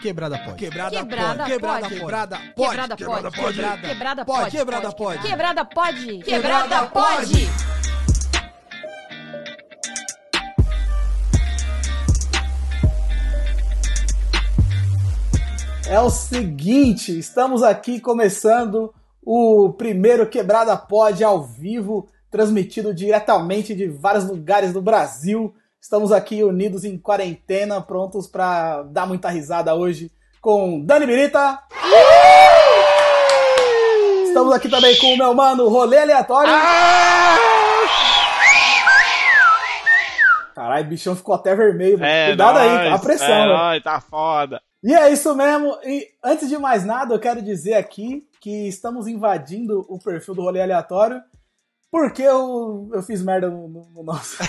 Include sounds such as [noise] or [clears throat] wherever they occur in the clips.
Quebrada pode. Quebrada Quebrada pode. Quebrada pode. Quebrada pode. Quebrada pode. Quebrada Pode. pode. Quebrada pode. Quebrada pode. Quebrada pode. É o seguinte, estamos aqui começando o primeiro Quebrada Pod ao vivo, transmitido diretamente de vários lugares do Brasil. Estamos aqui unidos em quarentena, prontos para dar muita risada hoje com Dani Birita. Estamos aqui também com o meu mano Rolê Aleatório. Caralho, o bichão ficou até vermelho. É, Cuidado aí, nóis, a pressão. É, nóis, tá foda. E é isso mesmo. E antes de mais nada, eu quero dizer aqui que estamos invadindo o perfil do rolê aleatório porque eu, eu fiz merda no, no- no nosso. [laughs]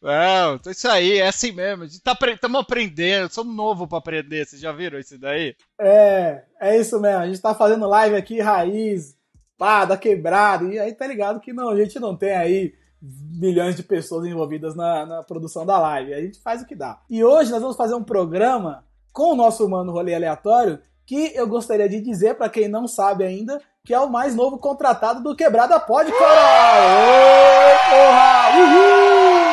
Não, então isso aí, é assim mesmo. A gente tá estamos aprendendo, somos novo pra aprender. Vocês já viram isso daí? É, é isso mesmo. A gente tá fazendo live aqui, raiz, pá, da quebrada. E aí tá ligado que não, a gente não tem aí milhões de pessoas envolvidas na, na produção da live. A gente faz o que dá. E hoje nós vamos fazer um programa com o nosso mano rolê aleatório que eu gostaria de dizer pra quem não sabe ainda que é o mais novo contratado do Quebrada Pod, caralho! Oi, porra! Uhul!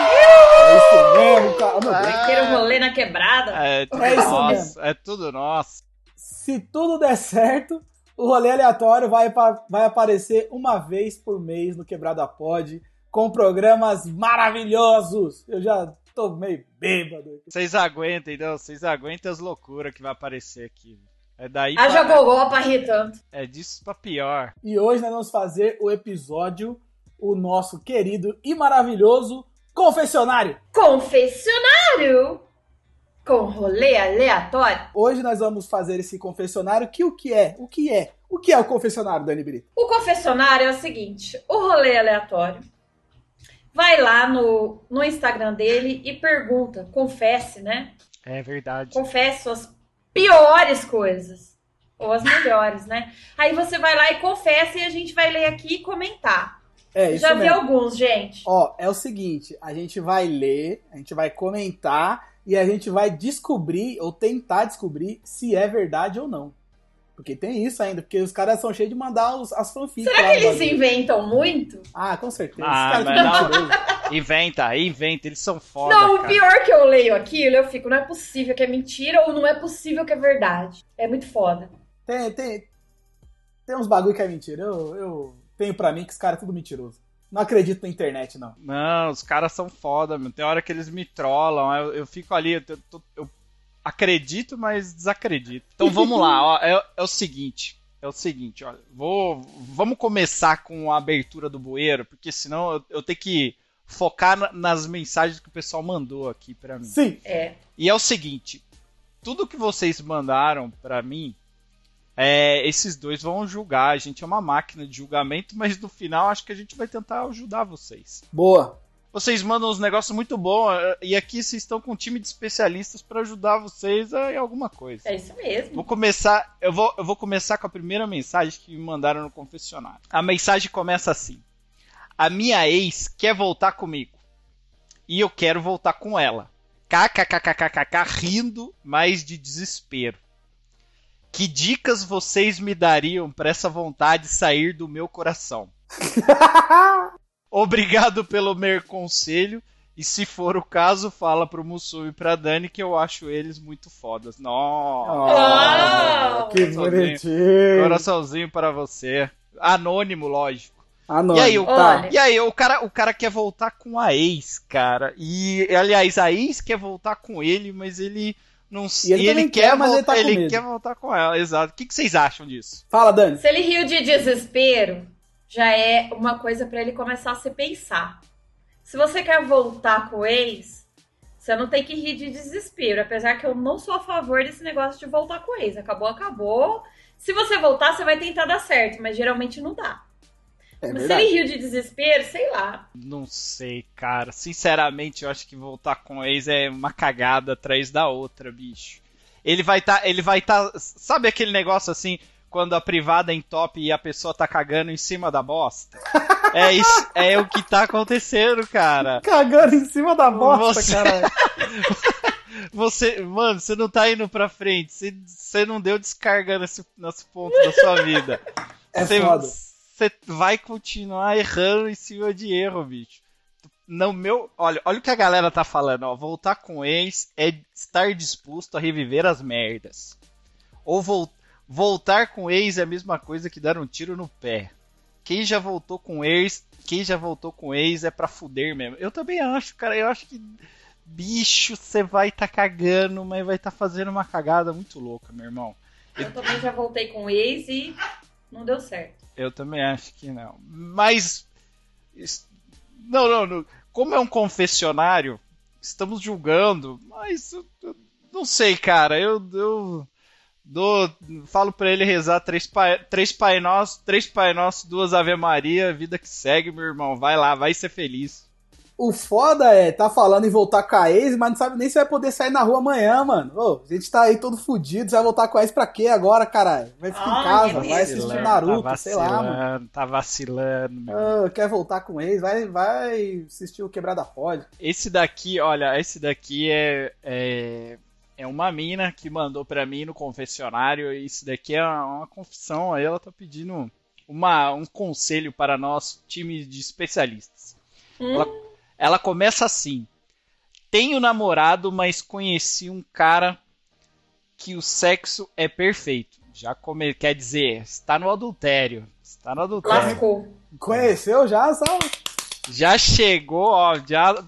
É isso mesmo, cara. Meu. Vai ter um rolê na quebrada. É tudo É isso nosso, mesmo. é tudo nosso. se tudo der certo, o rolê aleatório vai, vai aparecer uma vez por mês no Quebrada Pod, com programas maravilhosos. Eu já tô meio bêbado. Vocês aguentem, não, vocês aguentem as loucuras que vai aparecer aqui. É daí Haja pra, gogó pra rir tanto. é disso pra pior. E hoje nós vamos fazer o episódio, o nosso querido e maravilhoso Confessionário. Confessionário com rolê aleatório. Hoje nós vamos fazer esse confessionário que o que é? O que é? O que é o confessionário, Dani Brito? O confessionário é o seguinte: o rolê aleatório vai lá no, no Instagram dele e pergunta, confesse, né? É verdade. Confesse suas piores coisas. Ou as melhores, né? Aí você vai lá e confessa e a gente vai ler aqui e comentar. É isso Já vi mesmo. alguns, gente. Ó, é o seguinte, a gente vai ler, a gente vai comentar e a gente vai descobrir ou tentar descobrir se é verdade ou não. Porque tem isso ainda, porque os caras são cheios de mandar os, as fanfics. Será lá que eles inventam muito? Ah, com certeza. Ah, Esse cara mas tudo não. Inventa, inventa, eles são foda, não, o cara. pior que eu leio aquilo, eu fico, não é possível que é mentira ou não é possível que é verdade. É muito foda. Tem, tem, tem uns bagulho que é mentira. Eu, eu tenho pra mim que os caras é tudo mentiroso. Não acredito na internet, não. Não, os caras são foda, meu. Tem hora que eles me trollam, eu, eu fico ali, eu, tô- eu acredito, mas desacredito. Então vamos lá, ó, é, é o seguinte. É o seguinte, olha, vou, vamos começar com a abertura do bueiro, porque senão eu, eu tenho que focar na- nas mensagens que o pessoal mandou aqui pra mim. Sim. É. E é o seguinte, tudo que vocês mandaram pra mim, é, esses dois vão julgar. A gente é uma máquina de julgamento, mas no final acho que a gente vai tentar ajudar vocês. Boa. Vocês mandam uns negócios muito bons eh, e aqui vocês estão com um time de especialistas pra ajudar vocês a, em alguma coisa. É isso mesmo. Vou começar, eu vou, eu vou começar com a primeira mensagem que me mandaram no confessionário. A mensagem começa assim: A minha ex quer voltar comigo e eu quero voltar com ela. KKKKKK rindo, mas de desespero. Que dicas vocês me dariam pra essa vontade sair do meu coração? [laughs] Obrigado pelo meu conselho. E se for o caso, fala pro Mussum e pra Dani que eu acho eles muito fodas. Nossa! Ah, que bonitinho. Coraçãozinho para você. Anônimo, lógico. Não. E aí, o, Olha. e aí o, cara, o cara quer voltar com a ex, cara. E, aliás, a ex quer voltar com ele, mas ele não E ele também quer, mas ele voltar, tá com ele medo. quer voltar com ela, exato. O que, que vocês acham disso? Fala, Dani. Se ele riu de desespero, já é uma coisa pra ele começar a se pensar. Se você quer voltar com o ex, você não tem que rir de desespero. Apesar que eu não sou a favor desse negócio de voltar com o ex. Acabou, acabou. Se você voltar, você vai tentar dar certo, mas geralmente não dá. É mas se ele riu de desespero, sei lá. Não sei, cara. Sinceramente, eu acho que voltar com a ex é uma cagada atrás da outra, bicho. Ele vai tá, ele vai tá, sabe aquele negócio assim, quando a privada top e a pessoa tá cagando em cima da bosta? é isso, é o que tá acontecendo, cara. Cagando em cima da bosta, você... cara. [laughs] você, mano, você não tá indo pra frente, você, você não deu descarga nesse, nesse ponto da sua vida. É você, foda. Você vai continuar errando em cima de erro, bicho. No meu, olha, olha o que a galera tá falando, ó. Voltar com ex é estar disposto a reviver as merdas. Ou vo voltar com ex é a mesma coisa que dar um tiro no pé. Quem já voltou com ex, quem já voltou com ex é pra fuder mesmo. Eu também acho, cara. Eu acho que bicho, você vai estar tá cagando, mas vai estar tá fazendo uma cagada muito louca, meu irmão. Eu também já voltei com ex e não deu certo. Eu também acho que não. Mas não, não, não. Como é um confessionário, estamos julgando, mas eu, eu não sei, cara. Eu, eu dou, falo para ele rezar três pai, três pai nosso, três pai nosso, duas Ave Maria, vida que segue, meu irmão. Vai lá, vai ser feliz. O foda é, tá falando em voltar com a ex, mas não sabe nem se vai poder sair na rua amanhã, mano. Ô, a gente tá aí todo fudido, você vai voltar com a ex pra quê agora, caralho? Vai ficar Ai, em casa, vai assistir Naruto, tá sei lá, mano. Tá vacilando, meu. quer voltar com ex, vai, vai assistir o Quebrada Pode. Esse daqui, olha, esse daqui é, é, é uma mina que mandou pra mim no confessionário, esse daqui é uma, uma confissão, aí ela tá pedindo uma, um conselho para nós, time de especialistas. Hum. Ela ela começa assim: Tenho namorado, mas conheci um cara que o sexo é perfeito. Já come... quer dizer, está no adultério. Está no adultério. Lascou. Conheceu já, sabe? Já chegou, ó, já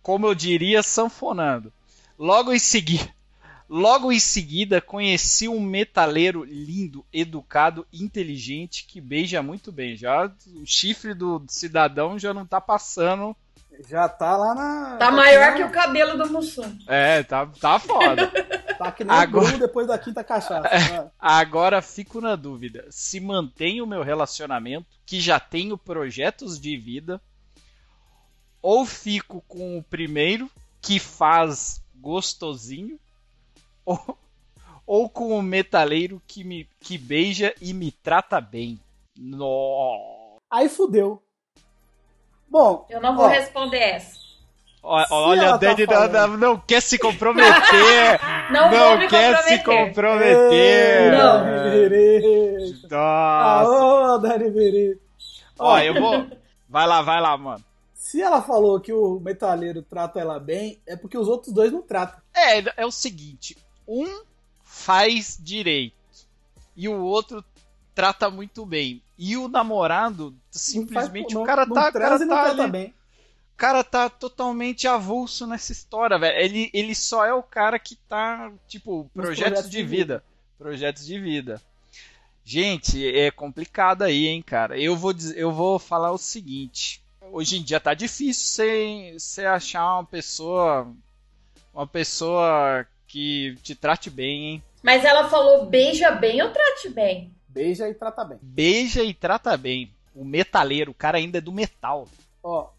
como eu diria, sanfonando. Logo em seguida, Logo em seguida, conheci um metaleiro lindo, educado, inteligente, que beija muito bem. Já o chifre do cidadão já não tá passando. Já tá lá na. Tá, tá maior que o cabelo do Mussum. É, tá, tá foda. [laughs] tá que nem Agora... depois da quinta cachaça. É. [laughs] Agora fico na dúvida: se mantenho o meu relacionamento, que já tenho projetos de vida, ou fico com o primeiro, que faz gostosinho, ou, ou com o metaleiro que me que beija e me trata bem. No. Aí fudeu. Bom, eu não vou ó, responder essa. Olha, a Dani tá não, não, quer se comprometer. [laughs] não, não quer comprometer. se comprometer. Não. Nossa. Ô, Dani Berito. Ó, eu vou. [laughs] Vai lá, vai lá, mano. Se ela falou que o metaleiro trata ela bem, é porque os outros dois não tratam. É, é o seguinte: um faz direito e o outro trata muito bem. E o namorado, simplesmente, faz, o cara não, tá. Não cara tá ali, bem. O cara tá totalmente avulso nessa história, velho. Ele, ele só é o cara que tá, tipo, projetos, projetos de, vida. vida. Projetos de vida. Gente, é complicado aí, hein, cara. Eu vou, eu vou falar o seguinte. Hoje em dia tá difícil você achar uma pessoa. Uma pessoa que te trate bem, hein? Mas ela falou beija bem ou trate bem? Beija e trata bem. Beija e trata bem. O metaleiro, o cara ainda é do metal. Ó,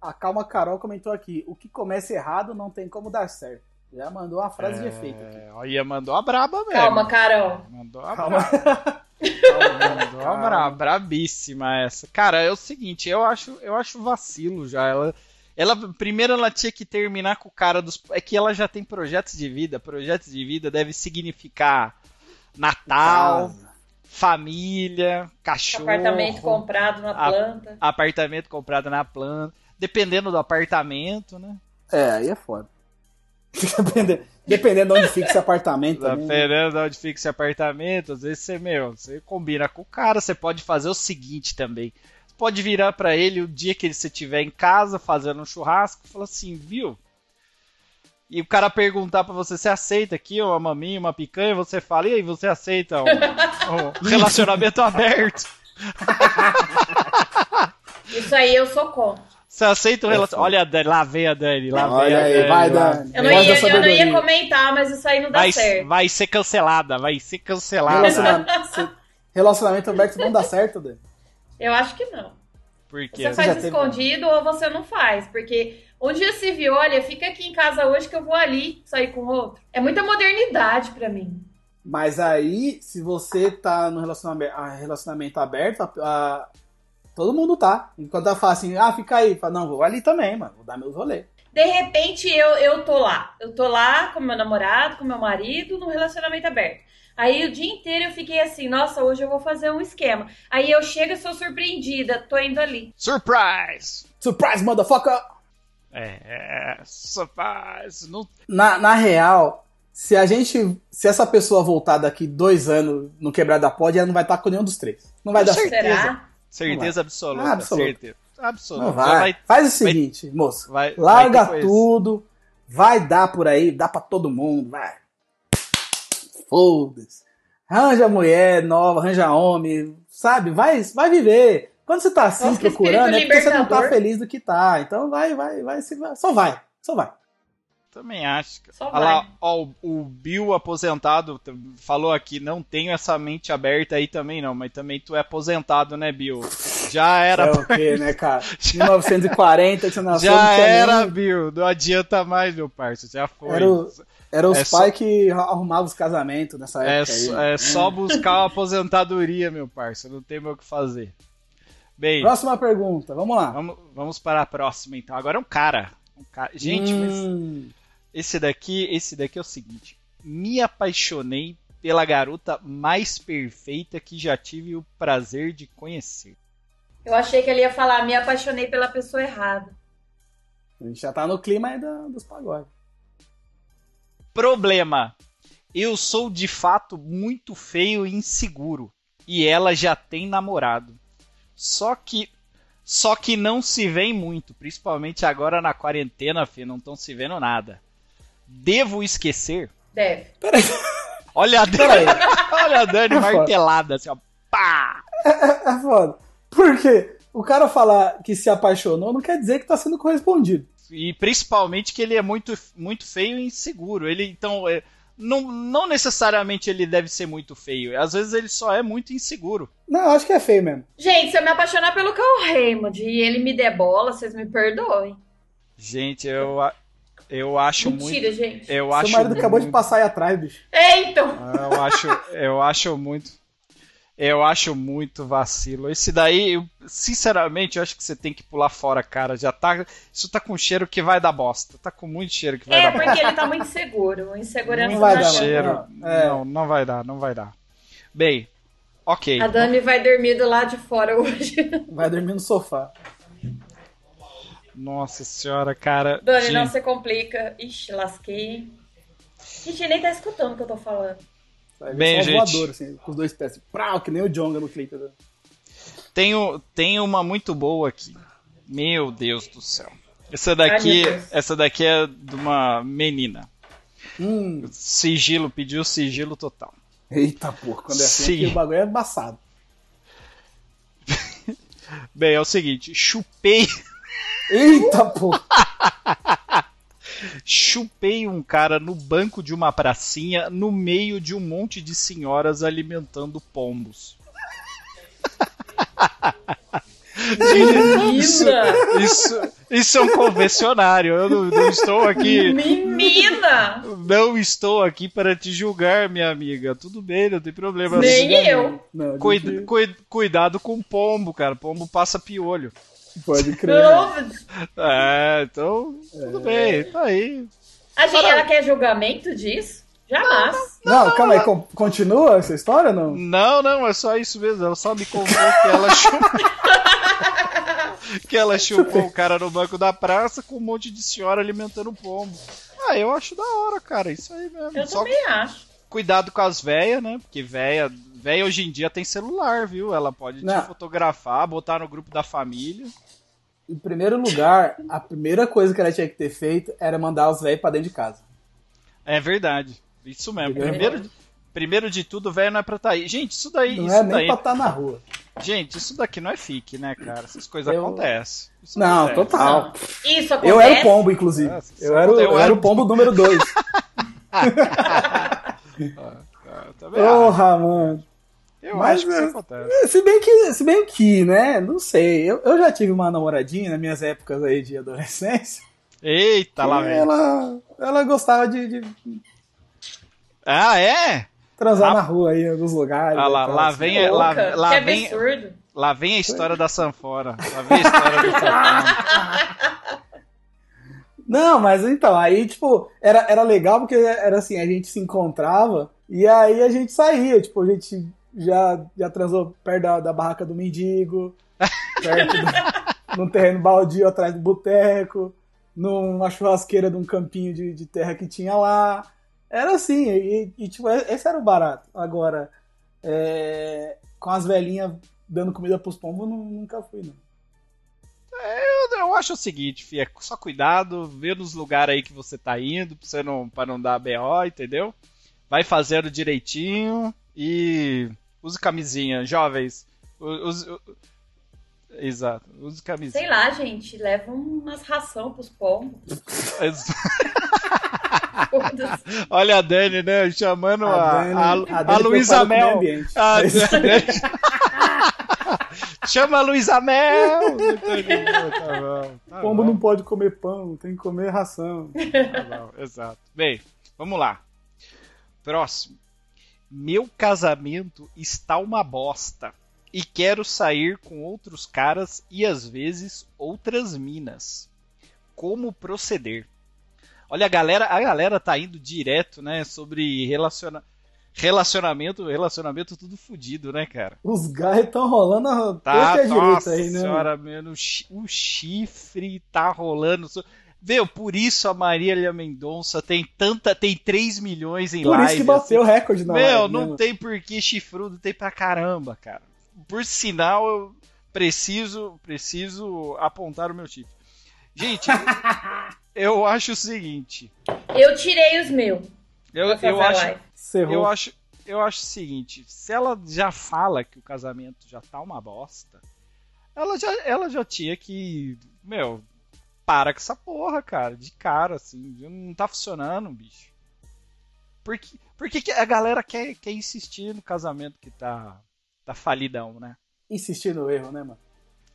a Calma Carol comentou aqui: o que começa errado não tem como dar certo. Já mandou uma frase é... de efeito aqui. Olha, mandou a braba mesmo. Calma, Carol. Mandou a Calma. braba. [laughs] Braba. Brabíssima essa. Cara, é o seguinte, eu acho, eu acho vacilo já. Ela ela primeiro ela tinha que terminar com o cara dos é que ela já tem projetos de vida. Projetos de vida deve significar Natal, Casa. família, cachorro, apartamento comprado na planta, a, apartamento comprado na planta, dependendo do apartamento, né? É, aí é foda. Dependendo de onde fica esse apartamento. Né? Dependendo de onde fica esse apartamento, às vezes você, meu, você combina com o cara, você pode fazer o seguinte também pode virar para ele o dia que ele se estiver em casa fazendo um churrasco e falar assim, viu? E o cara perguntar para você, você aceita aqui uma maminha, uma picanha? Você fala, e aí, você aceita um, um [laughs] relacionamento aberto? Isso aí eu sou contra. Você aceita o relacionamento? Olha a Dani, lá vem a Dani, lá Olha vem a Dani. Aí, vai, Dani. Eu não, ia, eu não ia comentar, mas isso aí não dá vai, certo. Vai ser cancelada, vai ser cancelada. Relacionamento, relacionamento aberto não dá certo, Dani? Eu acho que não. Porque você faz escondido teve... ou você não faz. Porque um dia se viu, olha, fica aqui em casa hoje que eu vou ali sair com outro. É muita modernidade para mim. Mas aí, se você tá no relacionamento, relacionamento aberto, a, a, todo mundo tá. Enquanto ela fala assim, ah, fica aí. Fala, não, vou ali também, mano. Vou dar meus rolês. De repente, eu, eu tô lá. Eu tô lá com meu namorado, com meu marido, no relacionamento aberto. Aí o dia inteiro eu fiquei assim, nossa, hoje eu vou fazer um esquema. Aí eu chego e sou surpreendida, tô indo ali. Surprise! Surprise, motherfucker! É, é surprise! Não... Na, na real, se a gente. Se essa pessoa voltar daqui dois anos no quebrada pode, ela não vai estar com nenhum dos três. Não vai dar certeza. certeza. Certeza absoluta. Ah, absoluta. Certeza. Absoluta. Não vai. vai. Faz o seguinte, moço. vai- larga vai tudo. Vai dar por aí, dá pra todo mundo, vai. Foda-se. Arranja mulher nova, arranja homem, sabe? Vai, vai viver. Quando você tá assim Nossa, procurando, é porque você não tá feliz do que tá. Então vai, vai, vai, vai. Só vai, só vai. Também acho. Só Olha lá, ó, o, Bill aposentado falou aqui, não tenho essa mente aberta aí também não, mas também tu é aposentado, né, Bill? Já era, É o quê, né, cara? 1940 que você nasceu, já era, nem- Bill. Não adianta mais, meu parceiro, já foi. Era o- Era os É só- pais que arrumavam os casamentos nessa É, época só- aí. é só buscar uma aposentadoria, meu parceiro, não tem mais o que fazer. Bem, Próxima pergunta, vamos lá. vamos, vamos para a próxima então. Agora é um cara. Um cara. Gente, mas Hum, esse daqui, esse daqui é o seguinte. Me apaixonei pela garota mais perfeita que já tive o prazer de conhecer. Eu achei que ele ia falar, me apaixonei pela pessoa errada. a gente já tá no clima aí da- dos pagodes. Problema. Eu sou de fato muito feio e inseguro. E ela já tem namorado. Só que. Só que não se vê muito. Principalmente agora na quarentena, filho. Não estão se vendo nada. Devo esquecer? Deve. Peraí, Olha a [laughs] Dani, olha a Dani É foda. martelada, assim, ó. Pá! É foda. Por quê? O cara falar que se apaixonou não quer dizer que tá sendo correspondido. E principalmente que ele é muito, muito feio e inseguro. Ele, então, é, não, não necessariamente ele deve ser muito feio. Às vezes ele só é muito inseguro. Não, acho que é feio mesmo. Gente, se eu me apaixonar pelo Cal Raymond e ele me der bola, vocês me perdoem. Gente, eu, eu acho Mentira, muito. gente. Eu Seu acho marido acabou de muito- passar aí atrás, bicho. É, então. Eu acho, eu acho muito. Eu acho muito vacilo. Esse daí, eu- sinceramente, eu acho que você tem que pular fora, cara. Já tá. Isso tá com cheiro que vai dar bosta. Tá com muito cheiro que vai É, dar bosta. porque ele tá muito seguro. Insegurança Não vai dar, cheiro. não. É. Não, não vai dar, não vai dar. Bem, ok. A Dani vai dormir do lado de fora hoje. Vai dormir no sofá. Nossa senhora, cara. Dani, Gente, não se complica. Ixi, lasquei. Gente, nem tá escutando o que eu tô falando. Ver Bem, só gente. voador, assim, com os dois pés. assim, Prau, que nem o Jonga no clipe. né? Tenho, tenho uma muito boa aqui. Meu Deus do céu. Essa daqui, Ai, essa daqui é de uma menina. Hum, Sigilo, pediu sigilo total. eita porra, quando é assim, Sim. aqui o bagulho é embaçado. [laughs] Bem, é o seguinte, chupei, Eita porra. chupei um cara no banco de uma pracinha, no meio de um monte de senhoras alimentando pombos. Menina! Isso, isso é um confessionário. Eu não, não estou aqui, Menina! não estou aqui para te julgar, minha amiga. Tudo bem, não tem problema. Nem eu. Não, Cuida- cuidado com o pombo, cara. Pombo passa piolho. Pode [laughs] crer. Não. É, então, tudo bem, tá aí. A gente, ela quer julgamento disso? Jamais. Não, calma aí, con- continua essa história ou não? Não, não, é só isso mesmo. Ela só me contou que ela chupou. que ela chupou o cara no banco da praça com um monte de senhora alimentando pombo. Ah, eu acho da hora, cara. Isso aí mesmo. Eu Só também acho. cuidado com as véias, né? Porque véia, véia hoje em dia tem celular, viu? Ela pode Não. te fotografar, botar no grupo da família. Em primeiro lugar, a primeira coisa que ela tinha que ter feito era mandar os velhos pra dentro de casa. É verdade. Isso mesmo. Entendeu? Primeiro, primeiro de tudo, velho não é pra tá aí. Gente, isso daí. Não isso é daí nem pra estar na rua. Gente, isso daqui não é fique, né, cara? Essas coisas Eu- acontecem. Isso Não, acontece. total. Isso acontece. Eu era o pombo, inclusive. Nossa, Eu era, o- eu eu era o pombo número 2. [laughs] Ah. Porra, mano. Eu Mas, acho que isso é, acontece. Se bem que, se bem que, né? Não sei. Eu, eu já tive uma namoradinha nas minhas épocas aí de adolescência. Eita, lá vem. ela, ela gostava de, de- Ah, é? transar na rua aí, em alguns lugares. Ah, lá, tal, lá assim. vem, lá, lá que vem, absurdo. lá vem a história da sanfona. Lá vem a história da sanfona. [laughs] Não, mas então, aí, tipo, era, era legal porque era assim, a gente se encontrava e aí a gente saía, tipo, a gente já, já transou perto da, da barraca do mendigo, [laughs] perto do, num terreno baldio atrás do boteco, numa churrasqueira de um campinho de, de terra que tinha lá. Era assim, e, e, tipo, esse era o barato. Agora, é, com as velhinhas dando comida pros pombos, nu- nunca fui, não. Eu, eu acho o seguinte, Fia, é só cuidado, vê nos lugares aí que você tá indo, pra, você não, pra não dar BO, entendeu? Vai fazendo direitinho e use camisinha, jovens. Use, exato, use camisinha. Sei lá, gente, leva umas ração pros pombos. [laughs] [laughs] Olha a Dani, né? Chamando a, Dani- a, a a, Luísa Mel. A É [laughs] Chama a Luísa Mel! Tá bom, tá Pombo bom. não pode comer pão, tem que comer ração. Tá bom, exato. Bem, vamos lá. Próximo. Meu casamento está uma bosta e quero sair com outros caras e às vezes outras minas. Como proceder? Olha, a galera, a galera tá indo direto, né, sobre relaciona... relacionamento, relacionamento tudo fudido, né, cara? Os gás estão rolando a Tá, direita nossa aí, né? senhora, mano, o chifre tá rolando. Meu, por isso a Marília Mendonça tem tanta, tem 3 milhões em Por live. isso que bateu o assim. recorde na Meu, live, não né? tem por que chifrudo, tem pra caramba, cara. Por sinal, eu preciso, preciso apontar o meu chifre. Gente, [laughs] eu acho o seguinte, Eu tirei os meus. eu, eu a acho, eu acho, eu acho o seguinte, se ela já fala que o casamento já tá uma bosta, ela já, ela já tinha que, meu, para com essa porra, cara, de cara, assim, não tá funcionando, bicho. Por que, por que que a galera quer, quer insistir no casamento que tá, tá falidão, né? Insistir no erro, né, mano?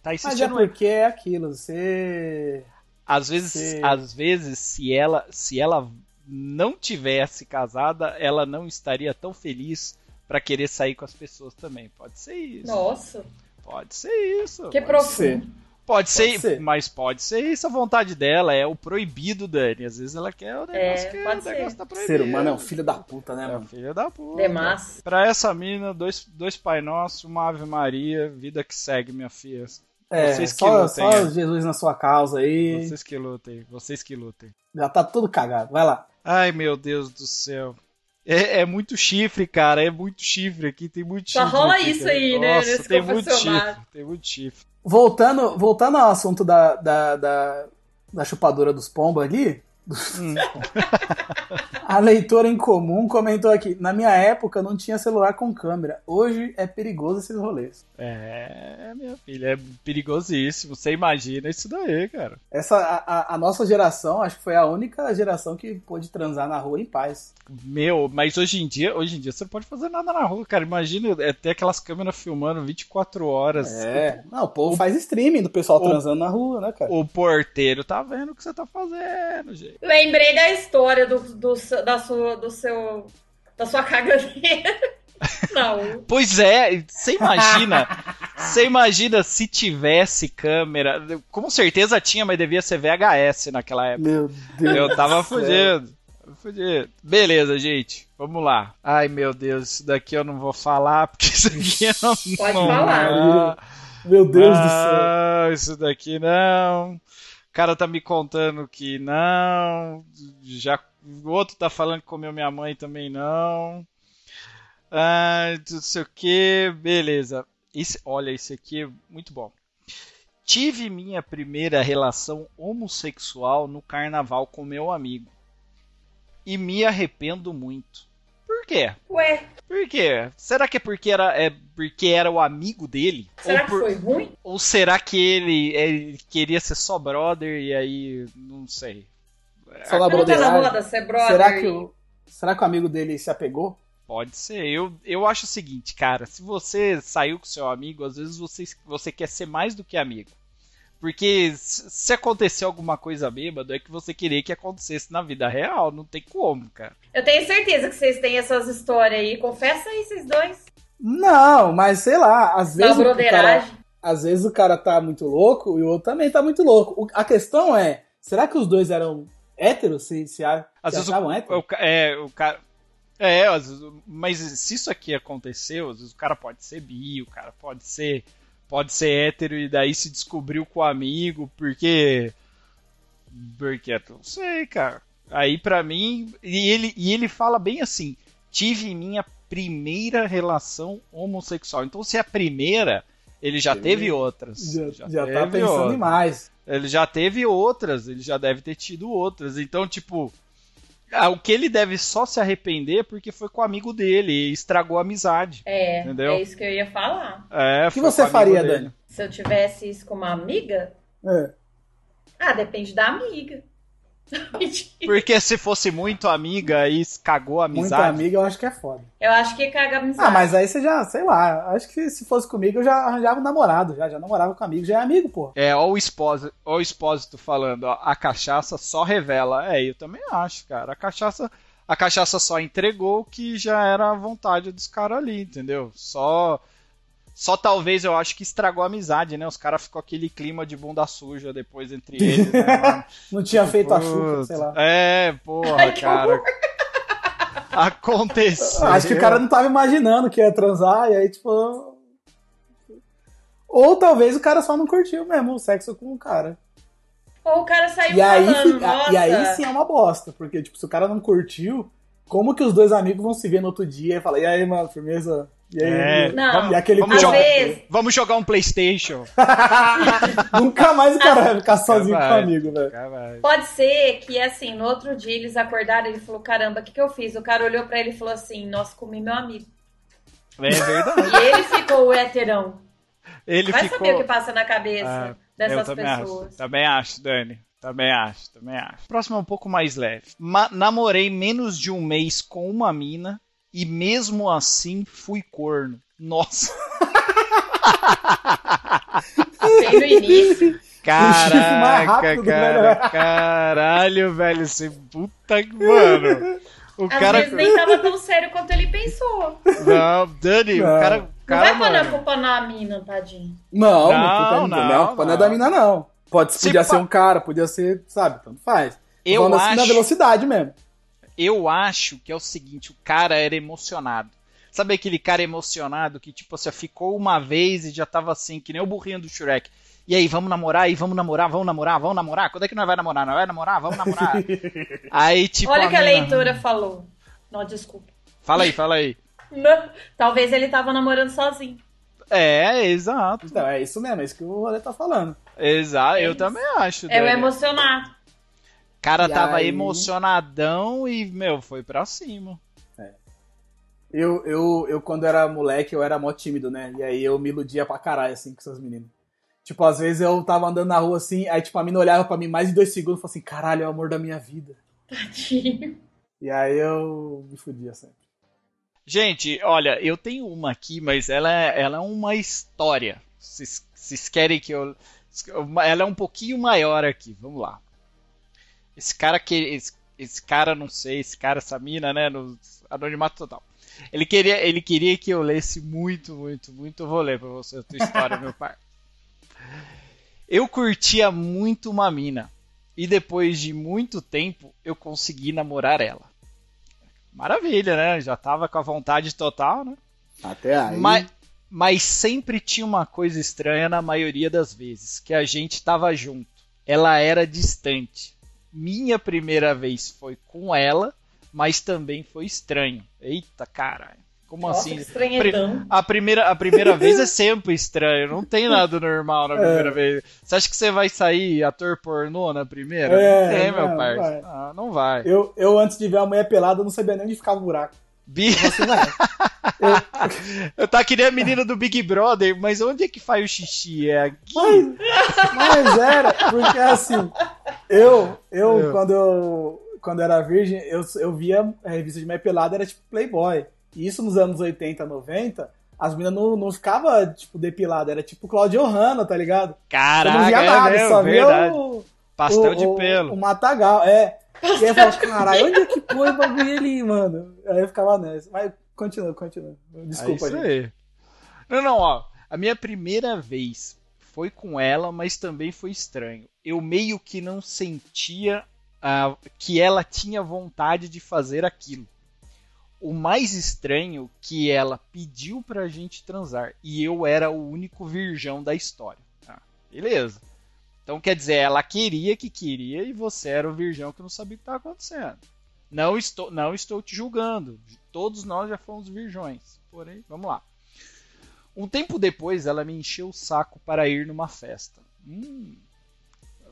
Tá Mas é insistindo. porque é aquilo, você. Às vezes, Sim. às vezes, se ela, se ela não tivesse casada, ela não estaria tão feliz pra querer sair com as pessoas também. Pode ser isso. Nossa, Pode ser isso. que profundo. Pode ser, ser. mas pode ser isso a vontade dela. É o proibido, Dani. Às vezes ela quer o negócio É, que pode o negócio ser. tá proibido. Ser humano é um filho da puta, né, É mano? filho da puta. Demais. Pra essa mina, dois, dois Pai Nosso, uma Ave Maria, vida que segue, minha filha. É, Vocês que só, lutem, só é. Jesus na sua causa aí. Vocês que lutem, vocês que lutem. Já tá tudo cagado. Vai lá. Ai, meu Deus do céu. É, é muito chifre, cara. É muito chifre aqui. Tem muito Só chifre. rola aqui, isso cara. aí, né, Nossa, nesse tem muito chifre. Tem muito chifre. Voltando, voltando ao assunto da, da, da, da chupadora dos pombos ali. [laughs] a leitora em comum comentou aqui: na minha época não tinha celular com câmera. Hoje é perigoso esses rolês. É, minha filha, é perigosíssimo. Você imagina isso daí, cara. Essa, a, a- nossa geração, acho que foi a única geração que pôde transar na rua em paz. Meu, mas hoje em dia, hoje em dia você não pode fazer nada na rua, cara. Imagina é, ter aquelas câmeras filmando 24 horas. É. Não, o povo faz streaming do pessoal o- transando na rua, né, cara? O porteiro tá vendo o que você tá fazendo, gente. Lembrei da história do, do, seu- da sua, do seu, da sua caganeira. [laughs] Não. Pois é, você imagina, você imagina se tivesse câmera, com certeza tinha, mas devia ser VHS naquela época. Meu Deus. Eu tava do céu. fudido. Fudido. Beleza, gente. Vamos lá. Ai, meu Deus, isso daqui eu não vou falar, porque isso aqui não. Pode não falar. dá. Meu Deus do céu. Ah, isso daqui não. Cara tá me contando que não. Já, o outro tá falando que comeu minha mãe também não. Ah, não sei o que. Beleza. Esse, olha, esse aqui é muito bom. Tive minha primeira relação homossexual no carnaval com meu amigo. E me arrependo muito. Por quê? Ué, Por quê? Será que é porque era, é porque era o amigo dele? será Ou que por- foi ruim? ou será que ele, ele queria ser só brother e aí. Não sei. Só na tá na moda ser brother. Será que, o, será que o amigo dele se apegou? Pode ser. Eu, eu acho o seguinte, cara. Se você saiu com seu amigo, às vezes você, você quer ser mais do que amigo. Porque se acontecer alguma coisa bêbado, é que você queria que acontecesse na vida real. Não tem como, cara. Eu tenho certeza que vocês têm essas histórias aí. Confessa aí, vocês dois. Não, mas sei lá, às vezes. o cara, às vezes o cara tá muito louco e o outro também tá muito louco. A questão é, será que os dois eram héteros? Se, se, às se vezes achavam o, héteros? O, é, o cara. É, mas se isso aqui aconteceu, às vezes o cara pode ser bi, o cara pode ser pode ser hétero e daí se descobriu com o amigo, porque. Porque não sei, cara. Aí para mim. E ele, e ele fala bem assim: tive minha primeira relação homossexual. Então, se é a primeira, ele já ele, teve outras. Já, já, já tá pensando outras. em mais. Ele já teve outras, ele já deve ter tido outras. Então, tipo, o que ele deve só se arrepender porque foi com o amigo dele e estragou a amizade. É, entendeu? é isso que eu ia falar. É, o que você faria, Dani? Se eu tivesse isso com uma amiga? É. Ah, depende da amiga. Porque se fosse muito amiga e cagou a amizade. Muito amiga, eu acho que é foda. Eu acho que caga a amizade. Ah, mas aí você já, sei lá, acho que se fosse comigo eu já arranjava um namorado, já, já namorava com amigo, já é amigo, pô. É, ó o espósito, ó o espósito falando, ó, a cachaça só revela. É, eu também acho, cara. A cachaça, a cachaça só entregou que já era a vontade dos caras ali, entendeu? Só só talvez eu acho que estragou a amizade, né? Os caras ficou aquele clima de bunda suja depois entre [laughs] eles, né, Não tinha feito a chuva, sei lá. É, porra, Ai, cara. Aconteceu. Acho que o cara não tava imaginando que ia transar, e aí, tipo. Ou talvez o cara só não curtiu mesmo o sexo com o cara. Ou o cara saiu e aí, falando, E aí sim é uma bosta, porque, tipo, se o cara não curtiu, como que os dois amigos vão se ver no outro dia e falar, e aí, mano, firmeza? E aí, é, não, vamos, e aquele vamos, jogar, vamos jogar um Playstation. [laughs] Nunca mais o cara vai ficar sozinho com o amigo, velho. Pode ser que, assim, no outro dia eles acordaram e ele falou, caramba, o que, que eu fiz? O cara olhou pra ele e falou assim, nossa, comi meu amigo. É verdade. E ele ficou o heterão. Ele vai ficou... saber o que passa na cabeça ah, dessas também pessoas. Acho, também acho, Dani. Também acho, também acho. Próximo é um pouco mais leve. Ma namorei menos de um mês com uma mina e mesmo assim fui corno. Nossa. Bem no início. Caraca, cara, caralho, velho, você puta que, mano. O Às cara... vezes nem tava tão sério quanto ele pensou. Não, Dani, não. o cara. Não cara, vai pôr a culpa na mina, tadinho. Não, não, não, não, não, a culpa não é da mina, não. Pode, podia ser um cara, podia ser, sabe, tanto faz. Eu Falando acho... assim na velocidade mesmo. Eu acho que é o seguinte, o cara era emocionado. Sabe aquele cara emocionado que, tipo, você ficou uma vez e já tava assim, que nem o burrinho do Shrek. E aí, vamos namorar, e vamos namorar, vamos namorar, vamos namorar. Quando é que nós vai namorar? Nós vai namorar, vamos namorar. [laughs] aí, tipo. Olha o que a leitora falou. Não, desculpa. Fala aí, fala aí. [laughs] Não, talvez ele tava namorando sozinho. É, exato. Então, é isso mesmo, é isso que o Rolê tá falando. Exato, é eu isso. também acho. É o emocionar. O cara e tava aí... emocionadão e, meu, foi pra cima. É. Eu, eu, eu, quando era moleque, eu era mó tímido, né? E aí eu me iludia pra caralho, assim, com essas meninas. Tipo, às vezes eu tava andando na rua assim, aí tipo, a mina olhava pra mim mais de dois segundos e falava assim, caralho, é o amor da minha vida. Tadinho. E aí eu me fudia sempre. Gente, olha, eu tenho uma aqui, mas ela é, ela é uma história. Vocês, vocês querem que eu. Ela é um pouquinho maior aqui, vamos lá. Esse cara que. Esse, esse cara, não sei, esse cara, essa mina, né? No anonimato total. Ele queria, ele queria que eu lesse muito, muito, muito. Eu vou ler pra você a tua história, meu pai. [laughs] Eu curtia muito uma mina. E depois de muito tempo, eu consegui namorar ela. Maravilha, né? Já tava com a vontade total, né? Até aí. Mas, mas sempre tinha uma coisa estranha na maioria das vezes, que a gente tava junto. Ela era distante. Minha primeira vez foi com ela, mas também foi estranho. Eita, caralho. Como Nossa, assim? A primeira, a primeira vez é sempre estranho. Não tem nada normal na [laughs] primeira é. vez. Você acha que você vai sair ator pornô na primeira? É, não tem, meu pai. Não, ah, não vai. Eu, eu, antes de ver a mulher pelada, não sabia nem onde ficava o buraco. Bi... Assim, [laughs] eu... eu tá que nem a menina do Big Brother, mas onde é que faz o xixi? É aqui? Mas, mas era, porque assim, eu, eu, eu, quando eu quando era virgem, eu, eu via a revista de mulher pelada, era tipo Playboy. E isso nos anos 80, 90, as minas não, não ficavam, tipo, depiladas. Era tipo Claudio Hanna, tá ligado? Caraca, Você não via é nada, mesmo, só verdade. via o, Pastel o, de o- pelo. O matagal, é. E aí eu falava, caralho, onde é que põe o bagulho ali, mano? Aí eu ficava nessa. Mas continua, continua. Desculpa, é isso gente. aí. Não, não, ó. A minha primeira vez foi com ela, mas também foi estranho. Eu meio que não sentia ah, que ela tinha vontade de fazer aquilo. O mais estranho que ela pediu pra gente transar e eu era o único virgão da história. Tá, beleza. Então quer dizer, ela queria que queria e você era o virgão que não sabia o que estava acontecendo. Não estou, não estou te julgando. Todos nós já fomos virgões. Porém, vamos lá. Um tempo depois, ela me encheu o saco para ir numa festa. Hum,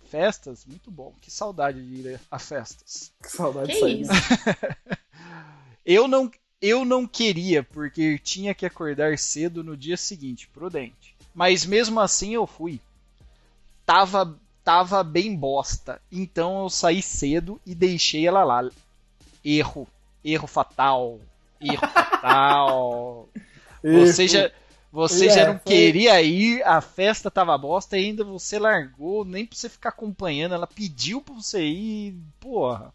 festas? Muito bom. Que saudade de ir a festas. Que saudade Que aí. isso? [laughs] Eu não, eu não queria, porque tinha que acordar cedo no dia seguinte, prudente. Mas mesmo assim eu fui. Tava, tava bem bosta. Então eu saí cedo e deixei ela lá. Erro. Erro fatal. Erro [laughs] fatal. Você já, você É, já não foi- queria ir, a festa tava bosta e ainda você largou, nem pra você ficar acompanhando. Ela pediu pra você ir, porra.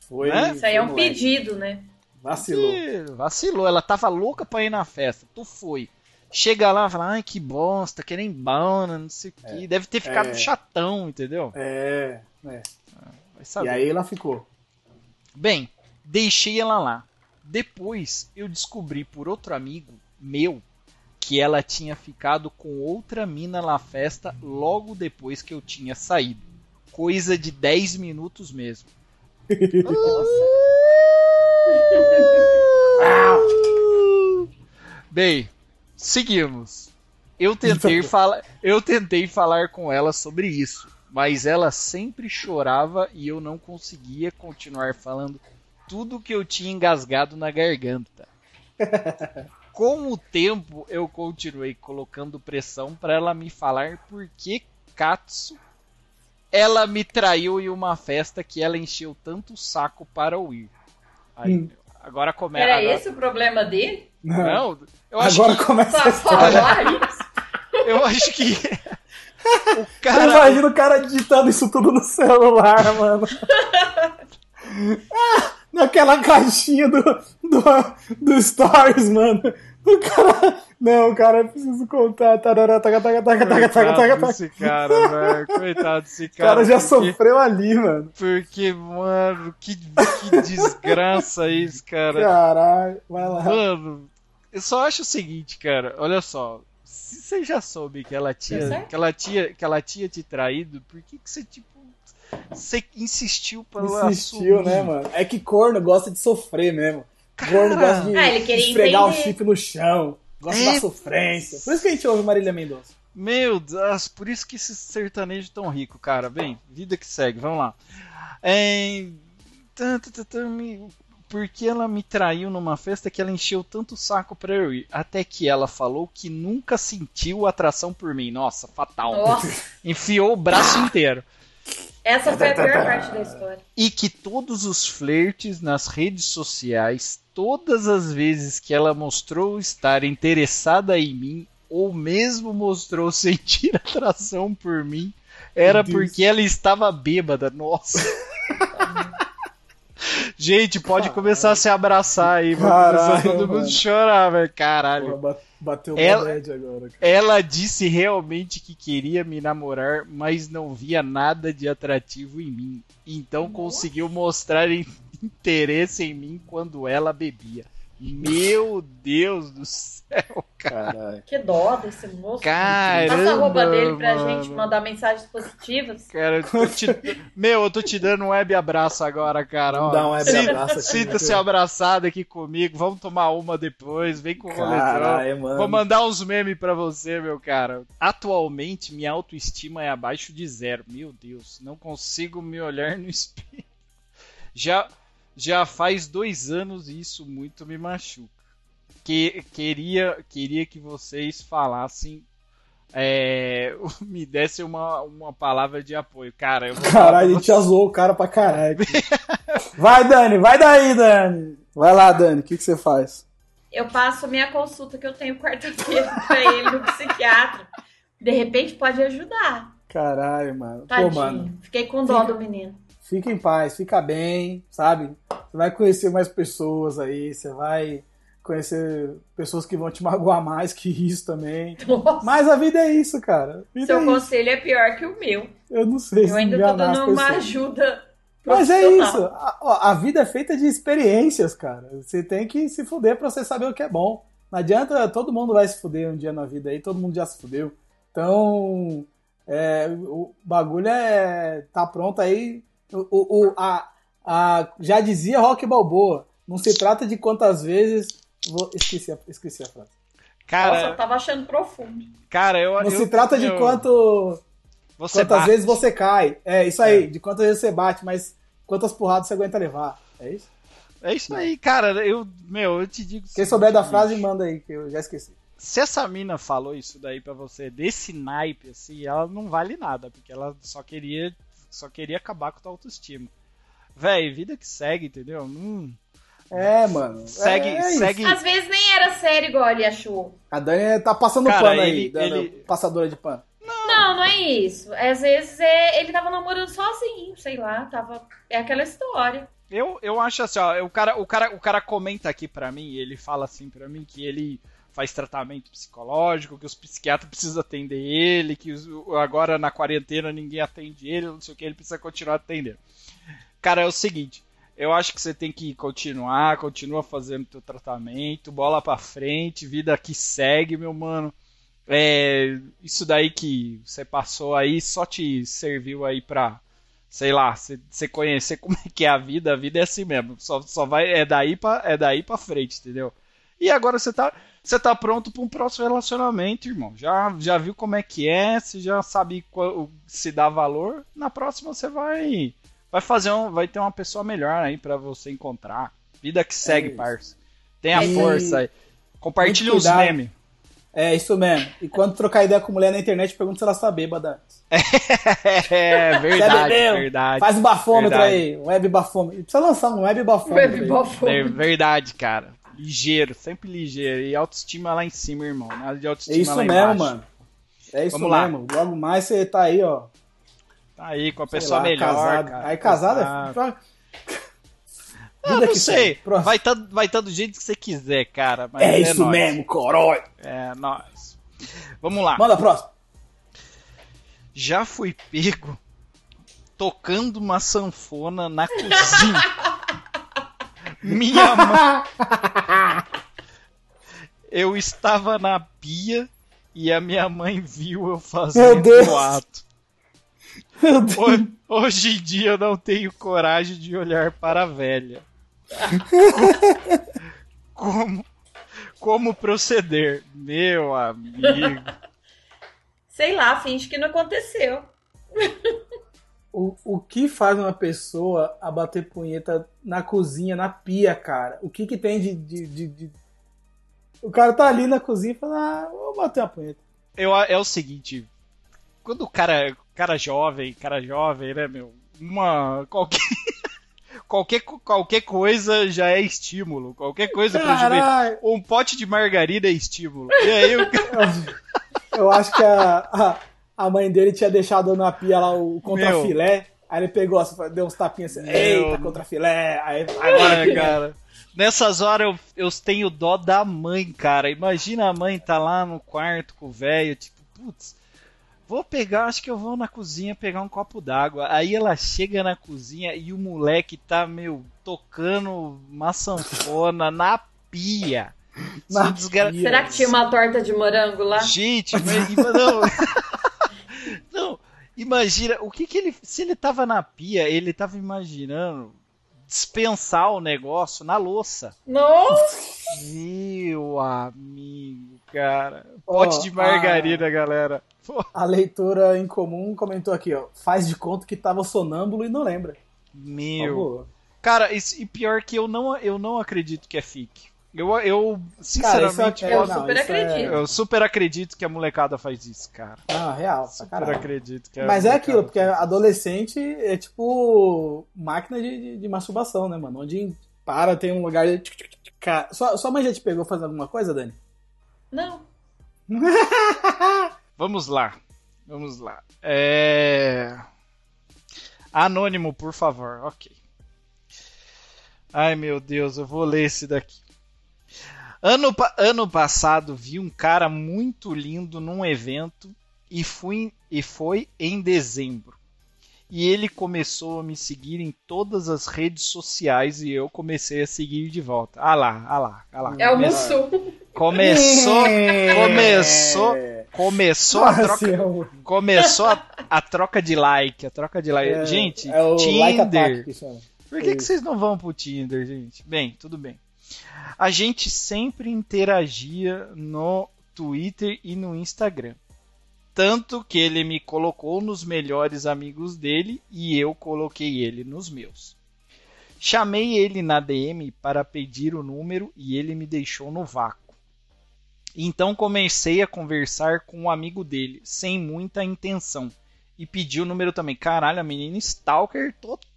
Foi, Né? Isso aí é um moleque. pedido, né? Vacilou. Ih, vacilou, ela tava louca pra ir na festa. Tu foi. Chega lá e fala, ai que bosta, que nem bana, não sei o que. Deve ter ficado É. chatão, entendeu? É, é. Vai E saber. aí ela ficou. Bem, deixei ela lá. Depois eu descobri por outro amigo meu que ela tinha ficado com outra mina na festa logo depois que eu tinha saído. Coisa de 10 minutos mesmo. [laughs] [laughs] Bem, seguimos. Eu tentei, fala... eu tentei falar com ela sobre isso, mas ela sempre chorava e eu não conseguia continuar falando tudo que eu tinha engasgado na garganta. [laughs] Com o tempo, eu continuei colocando pressão para ela me falar por que Katsu ela me traiu em uma festa que ela encheu tanto o saco para eu ir. Aí, Hum. Agora começa. Era agora... esse o problema dele? Não, eu acho Agora que, começa a história. eu acho que [laughs] o Eu cara imagino o cara digitando isso tudo no celular, mano. Ah, naquela caixinha do, do, do Stories, mano. O cara. Não, cara, eu preciso contar. Tarará, taca, taca, taca, taca, taca, taca, Coitado taca. desse cara, velho. Coitado desse O cara. cara já porque- sofreu ali, mano. Porque, mano, que, que desgraça isso, cara. Caralho, vai lá. Mano, eu só acho o seguinte, cara. Olha só. Se você já soube que ela tinha, certo? que ela tinha, que ela tinha te traído, por que, que você, tipo, você insistiu pra ela Insistiu, assumir? né, mano? É que corno gosta de sofrer mesmo. Corno Cara. gosta de Ah, ele queria esfregar o entender. chip no chão. Gosta É. da sofrência. Por isso que a gente ouve Marília Mendonça. Meu Deus, por isso que esse sertanejo tão rico, cara. Bem, vida que segue, vamos lá. É... tá, tá, tá, tá, Porque ela me traiu numa festa que ela encheu tanto o saco pra eu ir. Até que ela falou que nunca sentiu atração por mim. Nossa, fatal. Nossa, Enfiou o braço inteiro. essa foi a pior parte da história. E que todos os flertes nas redes sociais, todas as vezes que ela mostrou estar interessada em mim, ou mesmo mostrou [laughs] sentir atração por mim, era porque ela estava bêbada. Nossa. Gente, pode começar a se abraçar aí, vai começar Caralho, todo mundo mano. chorar, velho. Caralho. Ba- Bateu Ela- uma bad agora. cara. Ela disse realmente que queria me namorar, mas não via nada de atrativo em mim. Então conseguiu mostrar in- [laughs] interesse em mim quando ela bebia. Meu Deus do céu, cara. Caralho. Que dó desse moço. Caramba, Passa a roupa dele pra mano. gente mandar mensagens positivas. Cara, eu tô te... Meu, eu tô te dando um web abraço agora, cara. ó. Dá um web Sinta- abraço aqui, Sinta-se abraçado aqui comigo. Vamos tomar uma depois. Vem com o. Caralho, mano. Vou mandar uns memes pra você, meu cara. Atualmente, minha autoestima é abaixo de zero. Meu Deus, não consigo me olhar no [laughs] espelho. Já, já faz dois anos e isso muito me machuca. Que, queria, queria que vocês falassem, é, [laughs] me dessem uma, uma palavra de apoio. Cara, eu vou Caralho, a gente já zoou o cara pra caralho. [laughs] vai, Dani, vai daí, Dani. Vai lá, Dani, o que, que você faz? eu passo minha consulta que eu tenho quarta-feira [laughs] pra ele no psiquiatra. De repente pode ajudar. Caralho, mano. Tadinho. Pô, mano. Fiquei com dó Fica- do menino. Fica em paz, fica bem, sabe? Você vai conhecer mais pessoas aí, você vai conhecer pessoas que vão te [laughs] magoar mais que isso também. Nossa, Mas a vida é isso, cara. Seu é isso. conselho é pior que o meu. Eu não sei Eu se ainda tô dando uma ajuda Mas é isso. A, ó, a vida é feita de experiências, cara. Você tem que se fuder pra você saber o que é bom. Não adianta, todo mundo vai se fuder um dia na vida aí, todo mundo já se fudeu. Então, é, o bagulho é. tá pronto aí. O, o- a, a- já dizia Rock Balboa: não se trata de quantas vezes. Vou, esqueci, a, esqueci a frase. Cara, Nossa, eu tava achando profundo. cara, eu. Não eu- se trata de eu- quanto. Você quantas bate. vezes você cai. É isso aí, de quantas vezes você bate, mas quantas porradas você aguenta levar. É isso? É isso aí, cara. Eu, meu, eu te digo. Quem souber da frase, manda aí, que eu já esqueci. Se essa mina falou isso daí pra você, desse naipe, assim, ela não vale nada, porque ela só queria, só queria acabar com a tua autoestima. Véi, vida que segue, entendeu? Não... É, mano. Segue, é, é segue. Às vezes nem era sério igual ele achou. A Dani tá passando Cara, pano aí, ele- dando ele- passadora de pano. Não, não é isso. Às vezes é, ele tava namorando sozinho, sei lá, tava. É aquela história. Eu, eu acho assim, ó, o cara, o, cara, o cara comenta aqui pra mim, ele fala assim pra mim que ele faz tratamento psicológico, que os psiquiatras precisam atender ele, que agora na quarentena ninguém atende ele, não sei o que, ele precisa continuar atendendo. Cara, é o seguinte, eu acho que você tem que continuar, continua fazendo teu tratamento, bola pra frente, vida que segue, meu mano. É, isso daí que você passou aí só te serviu aí pra, sei lá, você você conhecer [laughs] como é que é a vida, a vida é assim mesmo, só, só vai, é daí pra, é daí pra frente, entendeu? E agora você tá, você tá pronto pra um próximo relacionamento, irmão. Já, já viu como é que é, você já sabe qual, se dá valor. Na próxima você vai, vai fazer um, vai ter uma pessoa melhor aí pra você encontrar. Vida que segue, isso. parça. Tenha E- força aí. Compartilha os memes. É, isso mesmo. E quando trocar ideia com mulher na internet, pergunta se ela está bêbada. [laughs] É verdade, bebeu? verdade. Faz o bafômetro Verdade. aí, um web bafômetro. Precisa lançar um web bafômetro. Web bafo. É verdade, cara. Ligeiro, sempre ligeiro. E autoestima lá em cima, irmão. Nada de É autoestima isso lá mesmo, embaixo. mano. É isso Vamos lá. mesmo. Logo mais você tá aí, ó. Tá aí com a sei pessoa lá, melhor, casado. cara. Aí casado Exato. é. [laughs] Não que sei. Vai tá, vai tá do jeito que você quiser, cara. Mas É isso nóis. mesmo, corói. É nóis. Vamos lá. Manda próximo. Já fui pego tocando uma sanfona na [laughs] cozinha. Minha [laughs] mãe. Eu estava na pia e a minha mãe viu eu fazendo o ato. Meu Deus. Ho- Hoje em dia eu não tenho coragem de olhar para a velha. [laughs] Como, como proceder? Meu amigo. Sei lá, finge que não aconteceu. [laughs] O, o que faz uma pessoa a bater punheta na cozinha, na pia, cara? O que que tem de. de- de- de- O cara tá ali na cozinha e fala, ah, vou bater uma punheta. Eu, é o seguinte, quando o cara, cara jovem, cara jovem, né, meu, uma qualquer [laughs] qualquer qualquer coisa já é estímulo, qualquer coisa juvenil. Caralho! Um pote de margarina é estímulo. E aí o [laughs] cara, Eu acho que a, a, a mãe dele tinha deixado na pia lá o contrafilé. Aí ele pegou, assim, deu uns tapinhas assim, Meu. eita, contrafilé. Aí, agora que cara. Nessas horas eu, eu tenho dó da mãe, cara. Imagina a mãe tá lá no quarto com o velho, tipo, putz, vou pegar, acho que eu vou na cozinha pegar um copo d'água. Aí ela chega na cozinha e o moleque tá, meu, tocando uma sanfona na pia. Na desgra-. Será que tinha uma torta de morango lá? Gente, mas, não. [laughs] não, imagina, o que que ele. Se ele tava na pia, ele tava imaginando dispensar o negócio na louça. Nossa! Meu amigo, cara. Pote Ó, de margarina, galera. Pô, A leitora em comum comentou aqui, ó. Faz de conta que tava sonâmbulo e não lembra. Meu. Cara, e pior que eu não, eu não acredito que é fique. Eu, eu Cara, sinceramente, isso é, eu não, super isso é- acredito. eu super acredito que a molecada faz isso, cara. Ah, real, Super caralho. acredito que Mas é aquilo, porque adolescente é tipo máquina de, de, de masturbação, né, mano? Onde Para, tem um lugar. Sua, sua mãe já te pegou fazendo alguma coisa, Dani? Não. [laughs] Vamos lá. Vamos lá. É... Anônimo, por favor. Ok. Ai, meu Deus, eu vou ler esse daqui. Ano, ano passado vi um cara muito lindo num evento e, fui, e foi em dezembro. E ele começou a me seguir em todas as redes sociais e eu comecei a seguir de volta. Ah lá, ah lá, ah lá. É o Come- Mussu. Começou, começou, [laughs] É. começou a troca Começou a, a troca de like, a troca de like. é- gente, é like Tinder. que chama. Por que, que Isso. vocês não vão pro Tinder, gente? Bem, tudo bem. A gente sempre interagia no Twitter e no Instagram. Tanto que ele me colocou nos melhores amigos dele e eu coloquei ele nos meus. Chamei ele na DM para pedir o número e ele me deixou no vácuo. Então comecei a conversar com um amigo dele, sem muita intenção. E pedi o número também. Caralho, a menina stalker total.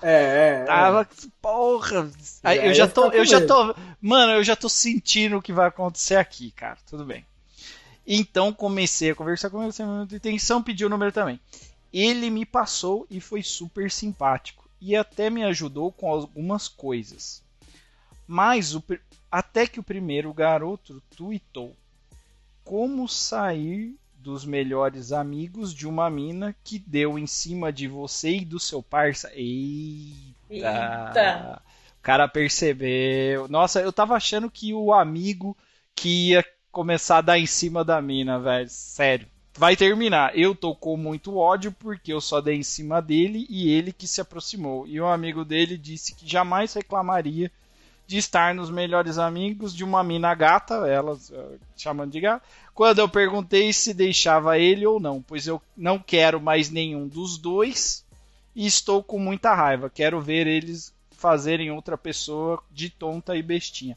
É, é. Tava, porra. Aí eu já tô, eu já tô, mano, eu já tô sentindo o que vai acontecer aqui, cara. Tudo bem. Então comecei a conversar com ele sem muita intenção, pedi o número também. Ele me passou e foi super simpático e até me ajudou com algumas coisas. Mas o, até que o primeiro garoto tweetou: Como sair dos melhores amigos de uma mina que deu em cima de você e do seu parça? Eita! Eita. O cara percebeu. Nossa, eu tava achando que o amigo que ia começar a dar em cima da mina, velho. Sério. Vai terminar. Eu tô com muito ódio porque eu só dei em cima dele e ele que se aproximou. E um amigo dele disse que jamais reclamaria de estar nos melhores amigos de uma mina gata, elas eh, chamando de gata, quando eu perguntei se deixava ele ou não, pois eu não quero mais nenhum dos dois e estou com muita raiva. Quero ver eles fazerem outra pessoa de tonta e bestinha.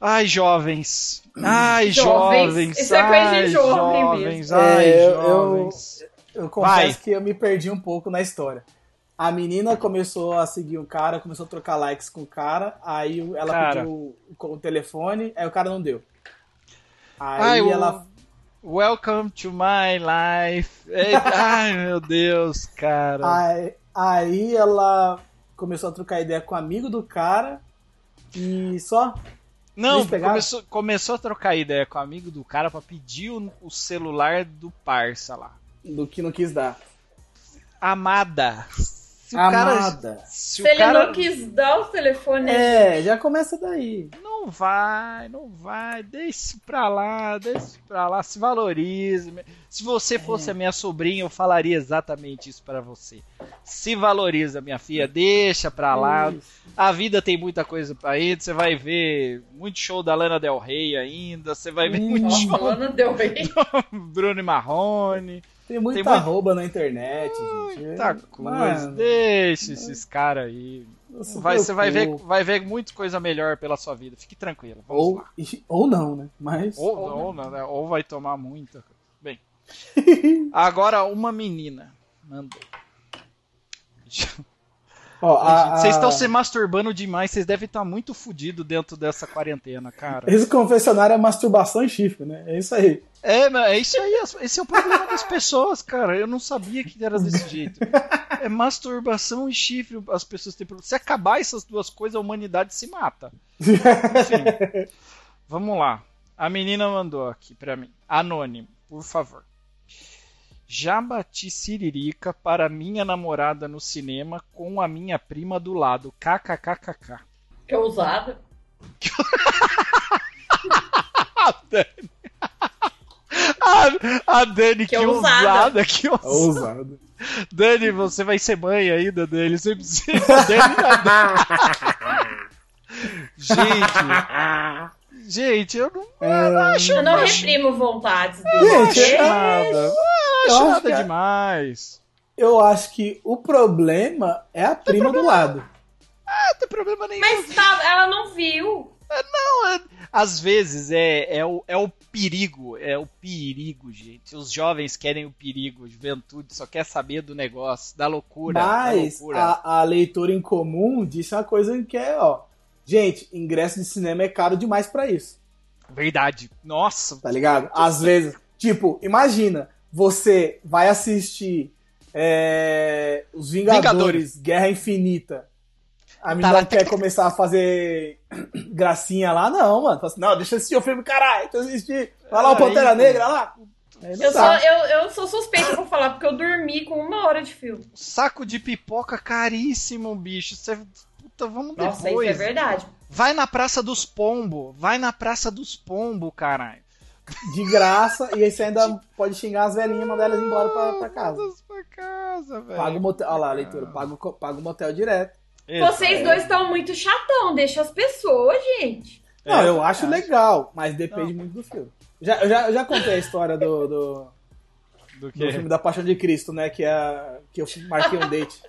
Ai, jovens. Ai, Jovens. jovens. Isso é coisa de jovem jovens. mesmo. Ai, É, eu- jovens. Eu confesso Vai. que eu me perdi um pouco na história. A menina começou a seguir o cara, começou a trocar likes com o cara, aí ela Cara. pediu o, o telefone, aí o cara não deu. Aí Ai, o- ela. Welcome to my life. [laughs] Ai, meu Deus, cara. Aí, aí ela começou a trocar ideia com o amigo do cara e só. Não, começou, começou a trocar ideia com o amigo do cara pra pedir o, o celular do parça lá. Do que não quis dar. Amada. Se o cara. Amada. Se, Se o ele cara não quis dar o telefone, É, já começa daí. não vai, não vai, deixa pra lá, deixa pra lá, se valorize. Se você fosse a minha sobrinha, eu falaria exatamente isso pra você. Se valoriza, minha filha, deixa pra lá. A vida tem muita coisa pra ir, você vai ver muito show da Lana Del Rey ainda, você vai ver Hum. muito Nossa, show deu [laughs] bem. do Bruno e Marrone. Tem muita Tem muito- arroba na internet, gente. Muita coisa, deixa esses caras aí. se Vai, você vai ver, vai ver muita coisa melhor pela sua vida. Fique tranquilo. Vamos Ou, lá. ou não, né? Mas. Ou, ou, não, né? ou vai tomar muita. Bem. [laughs] Agora uma menina mandou. [laughs] Ó, a- Vocês estão se masturbando demais, vocês devem estar muito fudidos dentro dessa quarentena, cara. Esse confessionário é masturbação e chifre, né? É isso aí. É, mas é isso aí, esse é o problema das pessoas, cara. Eu não sabia que era desse jeito. É masturbação e chifre, as pessoas têm problema. Se acabar essas duas coisas, a humanidade se mata. Enfim, [laughs] vamos lá. A menina mandou aqui pra mim. Anônimo, por favor. Já bati siririca para minha namorada no cinema com a minha prima do lado. KKKKK. Que ousado. [laughs] A Dani. A, a Dani, que, Que ousada. ousada, que ousada. Ousado. Dani, você vai ser mãe ainda, Dani. Você precisa. Dani, [laughs] Gente, gente, eu não É, acho, Eu não acho- reprimo vontades dele. Gente, Deixa. nada. Não Eu acho acho nada que é- demais. Eu acho que o problema é a prima do lado. Não tem problema nenhum. Mas tá, ela não viu. Não, é, às vezes é, é, o, é o perigo, é o perigo, gente. Os jovens querem o perigo, a juventude só quer saber do negócio, da loucura. Mas da loucura. A, a leitura em comum disse uma coisa que é, ó. Gente, ingresso de cinema é caro demais para isso. Verdade. Nossa. Tá ligado? Às vezes, tipo, imagina, você vai assistir é, Os Vingadores, Vingadores. Guerra Infinita. A menina lá- quer começar a fazer [clears throat] gracinha lá, não, mano. Fala assim, não, deixa eu assistir o filme, caralho. Deixa eu assistir. Vai lá o Pantera pô. Negra lá. Eu sou, eu, eu sou suspeita falar, porque eu dormi com uma hora de filme. Saco de pipoca caríssimo, bicho. Você. Puta, vamos Nossa, isso depois. é verdade. Vai na Praça dos Pombo. Vai na Praça dos Pombo, caralho. De graça, e aí você ainda pode xingar as velhinhas e mandar elas embora pra, pra casa. Pra casa, velho. Paga o motel. Olha lá, leitura. Paga, paga o motel direto. Vocês dois estão muito chatão, deixa as pessoas, gente. Não, É, eu acho acho. legal, mas depende muito do filme. Já, eu, já, eu já contei a história do, do, Do do filme da Paixão de Cristo, né? Que, é, que eu marquei um date.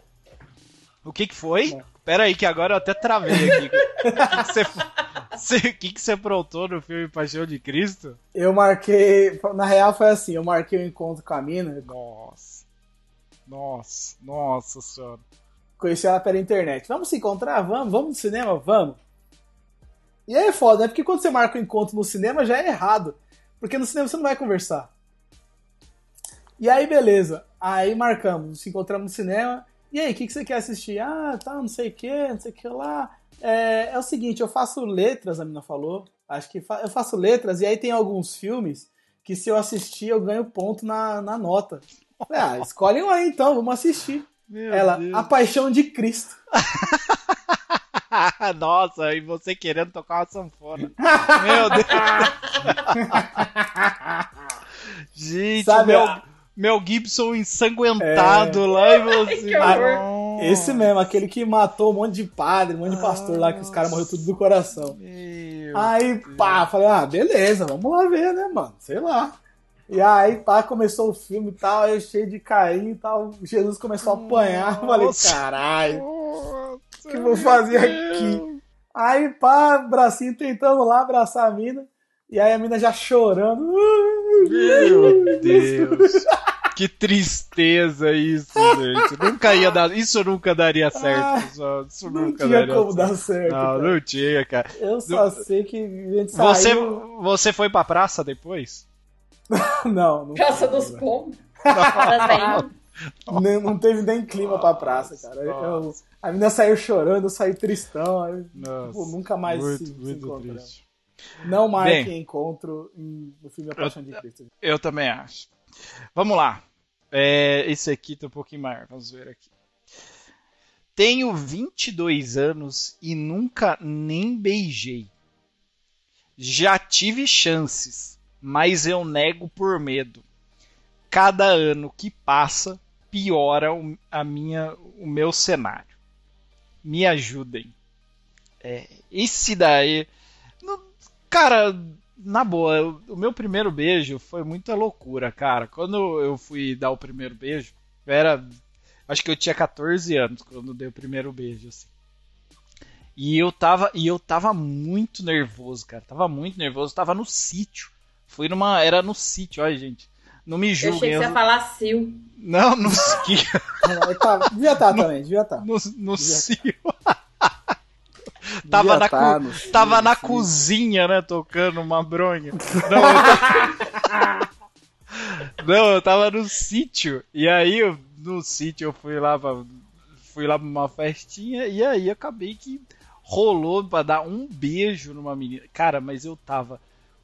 O que que foi? Bom. Pera aí, que agora eu até travei aqui. O [laughs] que que você- [laughs] O aprontou no filme Paixão de Cristo? Eu marquei. Na real foi assim, eu marquei um encontro com a mina, Nossa. Nossa, nossa senhora. conheci ela pela internet. Vamos se encontrar? Vamos, vamos no cinema? Vamos. E aí é foda, né? Porque quando você marca um encontro no cinema já é errado. Porque no cinema você não vai conversar. E aí, beleza. Aí marcamos, nos encontramos no cinema. E aí, o que, que você quer assistir? Ah, tá, não sei o que, não sei o que lá. É, é o seguinte, eu faço letras, a mina falou. Acho que fa- eu faço letras, e aí tem alguns filmes que se eu assistir eu ganho ponto na, na nota. Ah, escolhe um aí então, vamos assistir. Meu Ela, Deus. A Paixão de Cristo. [laughs] Nossa, e você querendo tocar uma sanfona. [laughs] Meu Deus. [laughs] Gente, Sabe, meu, meu Gibson ensanguentado lá e você. que horror. Nossa. Esse mesmo, aquele que matou um monte de padre, um monte de pastor lá, que os caras morreram tudo do coração. Meu Aí, pá, falei, ah, beleza, vamos lá ver, né, mano? Sei lá. E aí, pá, começou o filme e tal, eu cheio de carinho e tal. Jesus começou a apanhar. Eu Falei, Nossa. caralho. Nossa, O que eu vou fazer aqui? Aí, pá, bracinho tentando lá abraçar a mina. E aí a mina já chorando. Meu Deus. [laughs] Que tristeza isso, gente. Nunca ia dar. Isso nunca daria certo. Ah, pessoal. Isso Não nunca tinha daria como certo. dar certo. Não, cara. não tinha, cara. Eu só sei que a gente Você, saiu. você foi pra praça depois? [laughs] Não, não, Praça dos Pombos. Das [laughs] velhinhas. nem- não teve nem clima pra praça, cara. Eu- a menina saiu chorando, eu saí tristão. aí, Nossa, tipo, nunca mais muito, se, se muito encontramos. Não marquem Bem. encontro em- no filme A Paixão de Cristo. Eu também acho. Vamos lá. É, esse aqui tá um pouquinho maior. Vamos ver aqui. Tenho 22 anos e nunca nem beijei. Já tive chances, mas eu nego por medo. Cada ano que passa, piora o, a minha, o meu cenário. Me ajudem. É, esse daí. Cara, na boa, eu- o meu primeiro beijo foi muita loucura, cara. Quando eu fui dar o primeiro beijo, eu era. Acho que eu tinha 14 anos quando dei o primeiro beijo, assim. E eu tava, e eu tava muito nervoso, cara. Tava muito nervoso. Tava no sítio. Fui numa. Era no sítio, olha, gente. Não me Eu achei julguem. que você ia falar Sil. Não, no [laughs] tá- devia estar também, devia estar. No, no Devia- sítio. [laughs] Tava na, tá cu- tava na cozinha, né, tocando uma bronha. Não, eu tava... [laughs] Não, eu tava no sítio. E aí, eu- no sítio, eu fui lá pra... Fui lá pra uma festinha e aí acabei que rolou pra dar um beijo numa menina. Cara, mas eu tava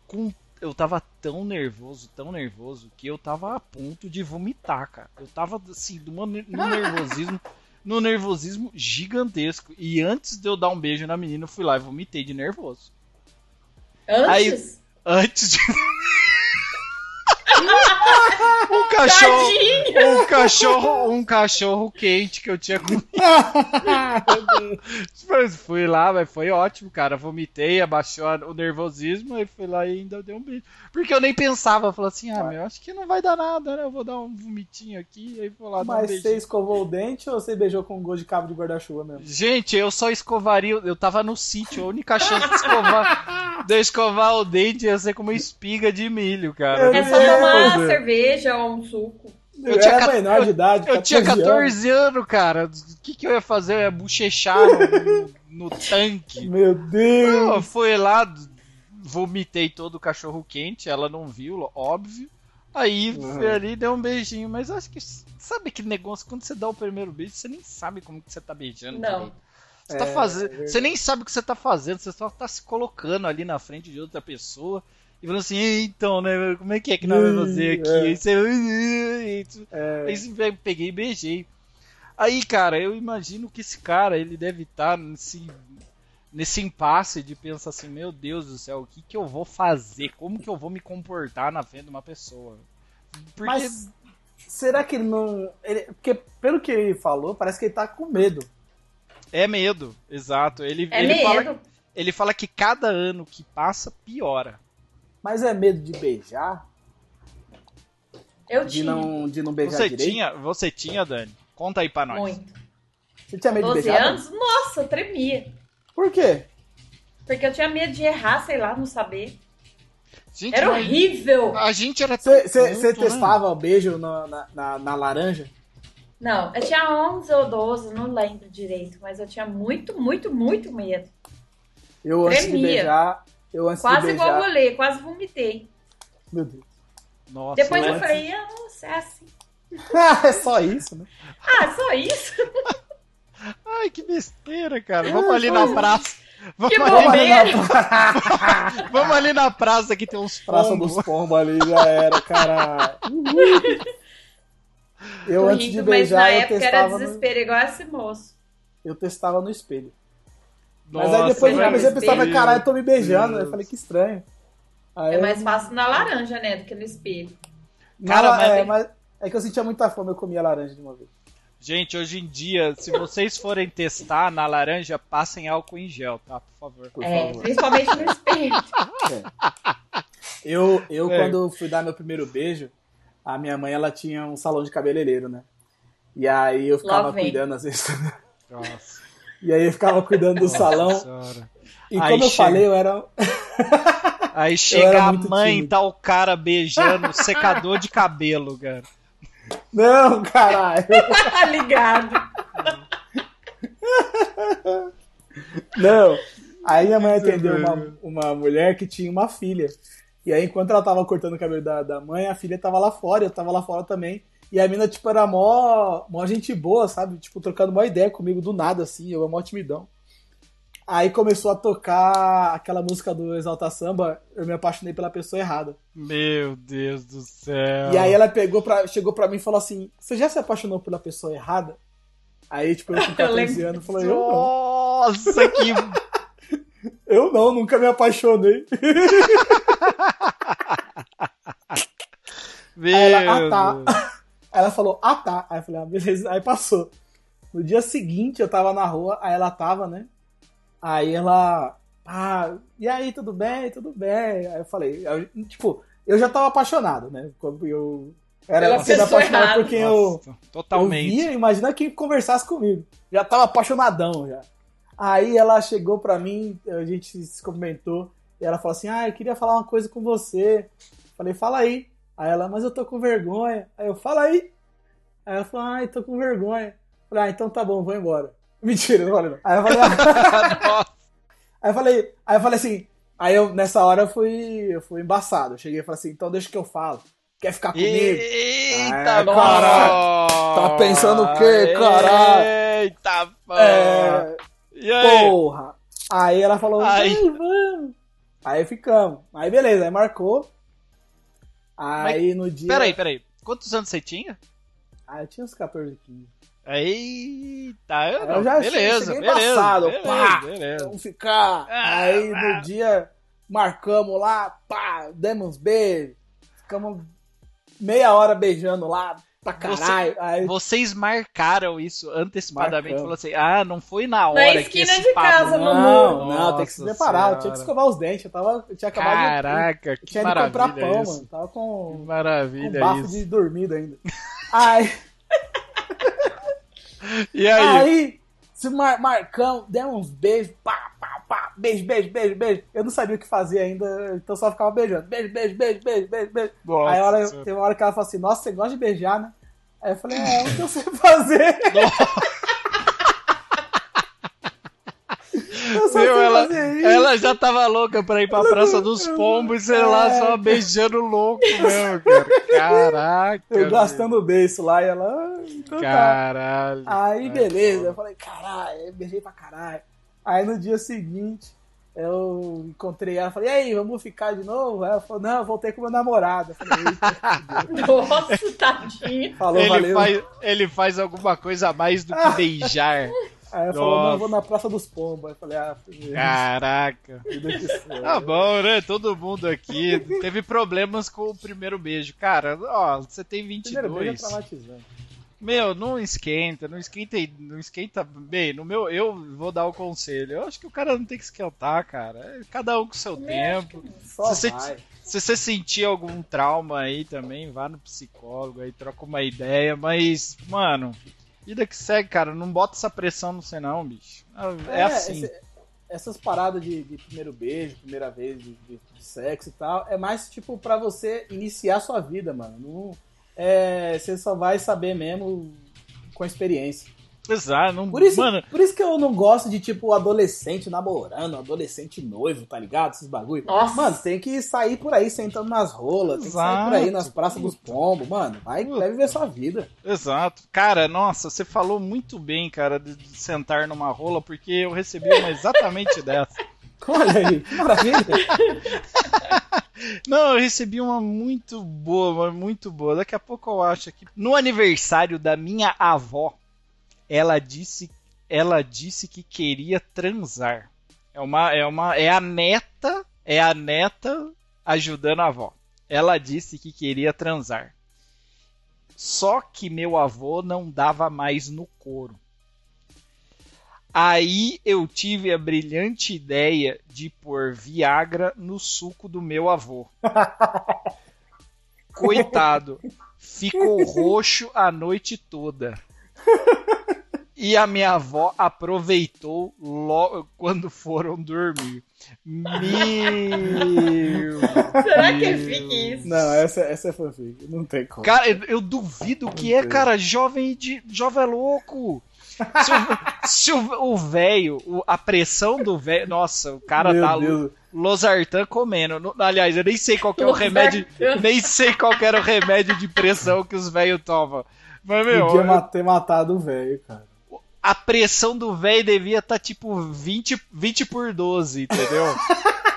com... Eu tava tão nervoso, tão nervoso, que eu tava a ponto de vomitar, cara. Eu tava, assim, num [laughs] nervosismo no nervosismo gigantesco. E antes de eu dar um beijo na menina, eu fui lá e vomitei de nervoso. Antes? Antes de. [laughs] um cachorro. Tadinho! Um cachorro, um cachorro quente que eu tinha comido. Mas fui lá, mas foi ótimo, cara. Vomitei, abaixou o nervosismo, aí fui lá e ainda dei um beijo. Porque eu nem pensava, falei assim, ah, meu, acho que não vai dar nada, né? Eu vou dar um vomitinho aqui, aí vou lá dar um Mas beijinho. você escovou o dente ou você beijou com um gol de cabo de guarda-chuva mesmo? Gente, eu só escovaria. Eu tava no sítio, a única chance de escovar, de escovar o dente ia ser com uma espiga de milho, cara. É só tomar Deus. Cerveja ou um suco. Eu, tinha era menor de idade, Eu tinha 14 anos. 14 anos, cara. O que, que eu ia fazer? Eu ia bochechar no, no tanque. [laughs] Meu Deus! Eu fui lá, vomitei todo o cachorro quente, ela não viu, óbvio. Aí Uhum. fui ali e dei um beijinho, mas acho que. Sabe aquele negócio, quando você dá o primeiro beijo, você nem sabe como que você tá beijando Não. direito. Você, tá É, fazendo, é você nem sabe o que você tá fazendo, você só tá se colocando ali na frente de outra pessoa e falando assim, "E então, né, como é que é que nós vamos fazer aqui? É. Aí você. É, Aí você peguei e beijei. Aí, cara, eu imagino que esse cara, ele deve estar nesse, nesse impasse de pensar assim, meu Deus do céu, o que, que eu vou fazer? Como que eu vou me comportar na frente de uma pessoa? Porque Mas será que ele não. Ele, porque pelo que ele falou, parece que ele tá com medo. é medo, exato. Ele, É ele, medo. Fala, ele fala que cada ano que passa, piora. Mas é medo de beijar? Eu De tinha não, de não beijar Você direito? tinha, você tinha, Dani? Conta aí pra nós. muito. Você tinha medo de 12 beijar? anos? Nossa, eu tremia. Por quê? Porque eu tinha medo de errar, sei lá, não saber. Gente, Era horrível. A gente era tão Você né? testava beijo na, na, na- na laranja? Não, eu tinha 11 ou 12, não lembro direito, mas eu tinha muito, muito, muito medo. Eu antes de Tremia. beijar. Eu antes Quase de igual beijar. rolê, quase vomitei. Meu Deus. Nossa, Depois eu antes- falei, ah, nossa, é assim. [laughs] é só isso, né? Ah, só isso? [laughs] Ai, que besteira, cara. Vamos ali na praça. Vamos, Que ali, Vamos ali na [laughs] vamos ali na praça que tem uns Praça pombos. dos Pombos ali, já era. Uhul. Eu antes de Horrível, mas na beijar, eu época era testava, no, desespero, igual esse moço. eu testava no espelho. Mas Nossa, aí depois eu vai comecei a pensar, mas caralho, eu tô me beijando. Deus. eu falei, que estranho. Aí É eu- mais fácil na laranja, né, do que no espelho. Cara, mas é, tem- mas é que eu sentia muita fome, eu comia laranja de uma vez. Gente, hoje em dia, se vocês forem testar na laranja, passem álcool em gel, tá? Por favor. Por É, favor. principalmente no espelho. [laughs] Eu, eu É. quando fui dar meu primeiro beijo, a minha mãe ela tinha um salão de cabeleireiro, né? E aí eu ficava cuidando às vezes. [laughs] Nossa. E aí eu ficava cuidando do salão. Senhora. E Aí como eu chega- falei, eu era. [laughs] Aí era chega a mãe, tímido. tá o cara beijando o secador de cabelo, cara. Não, caralho! Tá [laughs] ligado. Não. Aí minha mãe Isso atendeu uma, uma mulher que tinha uma filha. E aí, enquanto ela tava cortando o cabelo da, da mãe, a filha tava lá fora, eu tava lá fora também. E a mina, tipo, era mó, mó gente boa, sabe? Tipo, trocando uma ideia comigo do nada, assim, eu mó timidão. Aí começou a tocar aquela música do Exalta Samba, eu me apaixonei pela pessoa errada. Meu Deus do céu. E aí ela pegou pra, chegou pra mim e falou assim: Você já se apaixonou pela pessoa errada? Aí, tipo, eu com [laughs] 14 lembro anos falei, eu não. Nossa, que. [laughs] Eu não, nunca me apaixonei. [laughs] Meu Aí ela, ah, tá. Aí ela falou, ah tá. Aí eu falei, ah, beleza. Aí passou. No dia seguinte eu tava na rua, aí ela tava, né? Aí ela. Ah, e aí, tudo bem? Tudo bem. Aí eu falei, eu- tipo, eu já tava apaixonado, né? Quando eu era Pela sendo apaixonado errada. por quem eu, Nossa, eu totalmente. via, imagina quem conversasse comigo. Já tava apaixonadão já. Aí ela chegou pra mim, a gente se cumprimentou, e ela falou assim: Ah, eu queria falar uma coisa com você. Falei, fala aí. Aí ela, mas eu tô com vergonha. Aí eu, fala aí. Aí ela falou, ai, tô com vergonha. Falei, ah, então tá bom, vou embora. [laughs] Mentira, não falei não. Aí eu falei, ah. [laughs] Aí eu falei, aí eu falei assim, aí eu, nessa hora eu fui, eu fui embaçado. Eu cheguei e falei assim, então deixa que eu falo. Quer ficar comigo? Eita, É, caralho. Tá pensando o quê, caralho? Eita, porra. É, E aí? Porra! Aí ela falou, vem, vamos. Aí ficamos. Aí beleza, aí marcou. Aí no dia. Peraí, peraí. Quantos anos você tinha? Ah, eu tinha uns 14, 15. Eita, eu, Eu não. já beleza, cheguei beleza, passado, beleza, pá. beleza. Vamos ficar. Ah, aí ah. no dia marcamos lá, pá, demos uns beijos. Ficamos meia hora beijando lá. Pra caralho. Aí, Vocês marcaram isso antecipadamente. Falou assim: ah, não foi na hora que esquina esse de papo- casa, não, muro. não, tem que se preparar. Eu tinha que Senhora. escovar os dentes. Eu, tava, eu tinha acabado de. Caraca, que tinha maravilha comprar pão, isso. mano. Tava Que com, com maravilha bafo isso. de dormida ainda. [laughs] Aí, [laughs] E aí? aí, se mar, marcamos, demos uns beijos, pá, pá, pá, beijo, beijo, beijo, beijo. Eu não sabia o que fazer ainda, então só ficava beijando. Beijo, beijo, beijo, beijo, beijo, beijo. Nossa aí hora, teve uma hora que ela falou assim, nossa, você gosta de beijar, né? Aí eu falei, é, o que eu sei fazer? Meu, ela, ela já tava louca pra ir pra Praça dos Pombos e sei lá, É. só beijando louco mesmo, cara. Caraca. Eu gastando o beijo lá e ela. "Ah, Então tá. Caralho. Aí beleza, eu falei, caralho, eu beijei pra caralho. Aí no dia seguinte, eu encontrei ela, falei, e aí, vamos ficar de novo? Aí ela falou, não, eu voltei com meu namorado. Falei. [laughs] Nossa, tadinho. falou, Ele valeu. faz, ele faz alguma coisa a mais do que [laughs] beijar. Aí ela falou, não, eu vou na Praça dos Pombos. Aí eu falei, ah. Caraca. Tá bom, né? Todo mundo aqui teve problemas com o primeiro beijo. Cara, ó, você tem Primeiro beijo é 22. traumatizante. Meu, não esquenta, não esquenta, não esquenta bem. No meu, eu vou dar o conselho. Eu acho que o cara não tem que esquentar, cara. É Cada um com seu tempo. Só Se você-. Se você sentir algum trauma aí também, vá no psicólogo aí, troca uma ideia. Mas, mano, vida que segue, cara. Não bota essa pressão no você não, bicho. É, assim. esse- essas paradas de, de primeiro beijo, primeira vez de, de- de sexo e tal, é mais tipo pra você iniciar sua vida, mano. Não, é, você só vai saber mesmo com a experiência. Exato, não, Por isso, mano, por isso que eu não gosto de, tipo, adolescente namorando, adolescente noivo, tá ligado? Esses bagulho. Nossa. Mano, tem que sair por aí sentando nas rolas, tem que sair por aí Exato. nas praças dos pombos, mano. Vai, Puta. vai viver sua vida. Exato. Cara, nossa, você falou muito bem, cara, de, de sentar numa rola, porque eu recebi uma exatamente [laughs] dessa. Olha aí, que maravilha. [laughs] Não, eu recebi uma muito boa, uma muito boa. Daqui a pouco eu acho aqui. No aniversário da minha avó, ela disse, ela disse que queria transar. É uma, é uma, é a neta, é a neta ajudando a avó. Ela disse que queria transar. Só que meu avô não dava mais no couro. Aí eu tive a brilhante ideia de pôr Viagra no suco do meu avô. [laughs] Coitado, ficou roxo a noite toda. E a minha avó aproveitou logo quando foram dormir. Meu. Será que é fique isso? Não, essa, essa é fanfic, não tem como. Cara, eu, eu duvido que é, cara. Jovem de jovem é louco. Se o- Se o o velho, o- a pressão do velho. Nossa, o cara Meu tá Deus. losartan comendo. Aliás, eu nem sei qual que é o remédio. Nem sei qual que era o remédio de pressão que os velhos tomam. Mas, meu, Podia ma- ter matado o velho, cara. a pressão do velho devia estar tipo 20, 20 por 12, entendeu? [laughs]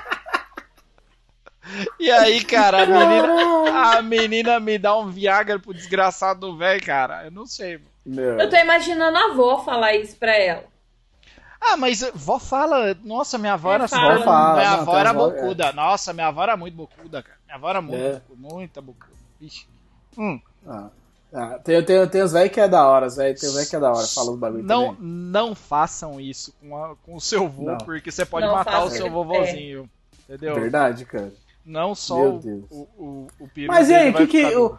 E aí, cara, a menina, a menina me dá um Viagra pro desgraçado do velho, cara. Eu não sei. mano. Meu. Eu tô imaginando a avó falar isso pra ela. Ah, mas vó fala, nossa, minha avó era Fala. só- Fala, minha não, avó tem era avó, bocuda. Nossa, minha avó era muito bocuda, cara. Minha avó era muito, É. bocuda, muita bocuda. Vixe. Hum, Ah. Ah, tem, tem, tem os velhos que é da hora, os velhos- tem os velhos que é da hora, fala os bagulho não, também. não façam isso com, a- com o seu vô, Não. porque você pode Não matar o seu vovozinho. Entendeu? Verdade, cara. Não só Meu o, Deus. o, o, o Mas e aí, que que, o-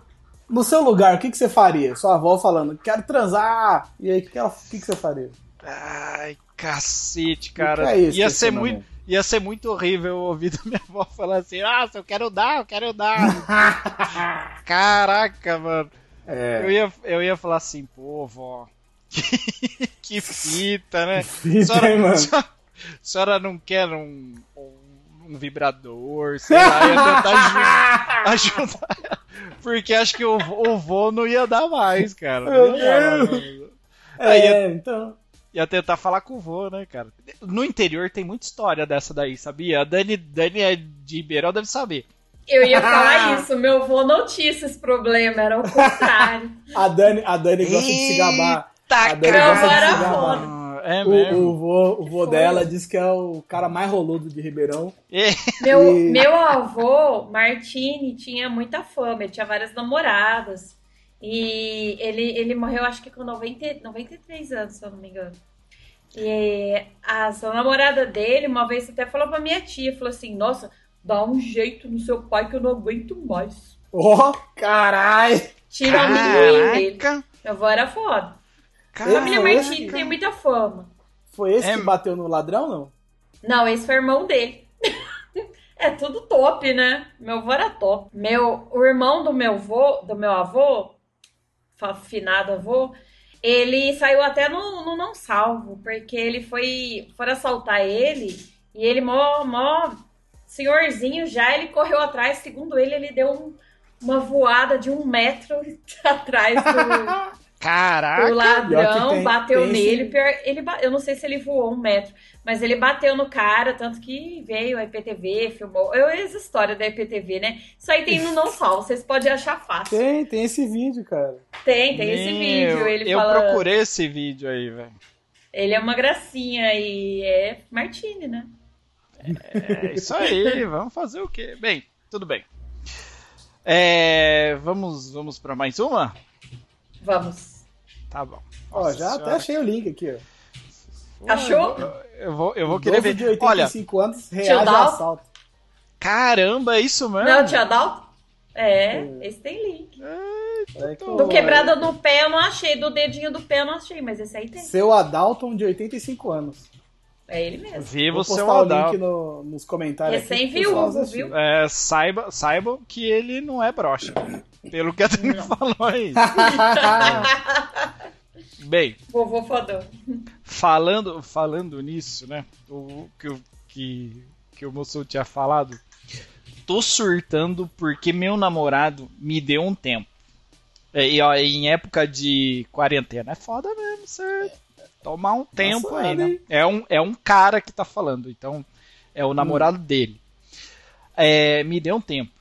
no seu lugar, o que, que você faria? Sua avó falando, quero transar. E aí, o que, que, ela- que, que você faria? Ai, cacete, cara. que é isso, ia, ser muito, ia ser muito horrível ouvir da minha avó falar assim: Nossa, eu quero dar, eu quero dar. [laughs] Caraca, mano. Eu É, ia, eu ia falar assim: Pô, vó. que [laughs] fita, né? fita, senhora, hein, mano? senhora- senhora não quer um, um, vibrador, sei lá, ia tentar aju- [laughs] ajudar. ela. Porque acho que o, o vô não ia dar mais, cara. Meu Não Deus. mano. Aí ia- É, então. Ia tentar falar com o vô, né, cara? No interior tem muita história dessa daí, sabia? A Dani, Dani é de Ribeirão deve saber. Eu ia falar [laughs] isso. Meu avô não tinha esses problemas, era o contrário. [laughs] A Dani, a Dani gosta de se gabar. Tá, A Dani gosta de se gabar. É O, mesmo. o vô, o vô dela diz que é o cara mais roludo de Ribeirão. É. Meu, E- meu avô, Martini, tinha muita fama, ele tinha várias namoradas. E ele, ele morreu, acho que com 90, 93 anos, se eu não me engano. E a sua namorada dele, uma vez até falou pra minha tia, falou assim, nossa, dá um jeito no seu pai que eu não aguento mais. Ó, oh, carai! Tira o amendoim dele. Meu avô era foda. Caramba, a família Martini tem muita fama. Foi esse É. que bateu no ladrão, não? Não, esse foi o irmão dele. [laughs] é tudo top, né? Meu avô era top. Meu, o irmão do meu avô, do meu avô, finado avô, ele saiu até no, no não salvo, porque ele foi, foram assaltar ele e ele mó, mó senhorzinho já, ele correu atrás, segundo ele, ele deu um- uma voada de um metro [laughs] atrás do, [laughs] Caraca! o ladrão tem- bateu tem esse- nele. Pior, ele, eu não sei se ele voou um metro, mas ele bateu no cara, tanto que veio a IPTV, filmou. Eu essa história da IPTV, né? Isso aí tem no não [laughs] salvo, vocês podem achar fácil. Tem, tem esse vídeo, cara. Tem, tem esse Meu, vídeo. Ele eu fala. procurei esse vídeo aí, velho. Ele é uma gracinha e é Martini, né? É isso aí, [laughs] vamos fazer o quê? Bem, tudo bem. É, vamos vamos para mais uma? Vamos. Tá bom. Ó, Nossa já até senhora. achei o link aqui, ó. Achou? Eu vou, eu vou querer ver. de Olha, 85 anos reage a Dal? assalto. caramba, é isso mesmo? Não, tia Dalton? É, esse tem link. É que Do Do quebrada no pé eu não achei, do dedinho do pé eu não achei, mas esse aí tem. Seu Adalton de 85 anos. É ele mesmo. Viva Vou o seu postar o link Adalto. no- nos comentários. assistir. viu? É, saiba, saibam que ele não é broxa. Pelo que a Dani [laughs] falou aí. [laughs] Bem, Vovô fodão. falando, falando nisso, né? O que, o- que, que o moço tinha falado. Tô surtando porque meu namorado me deu um tempo. É, E ó, em época de quarentena é foda mesmo, você tomar um tempo aí, né? É um, é um cara que tá falando, então é o namorado dele. É, me deu um tempo.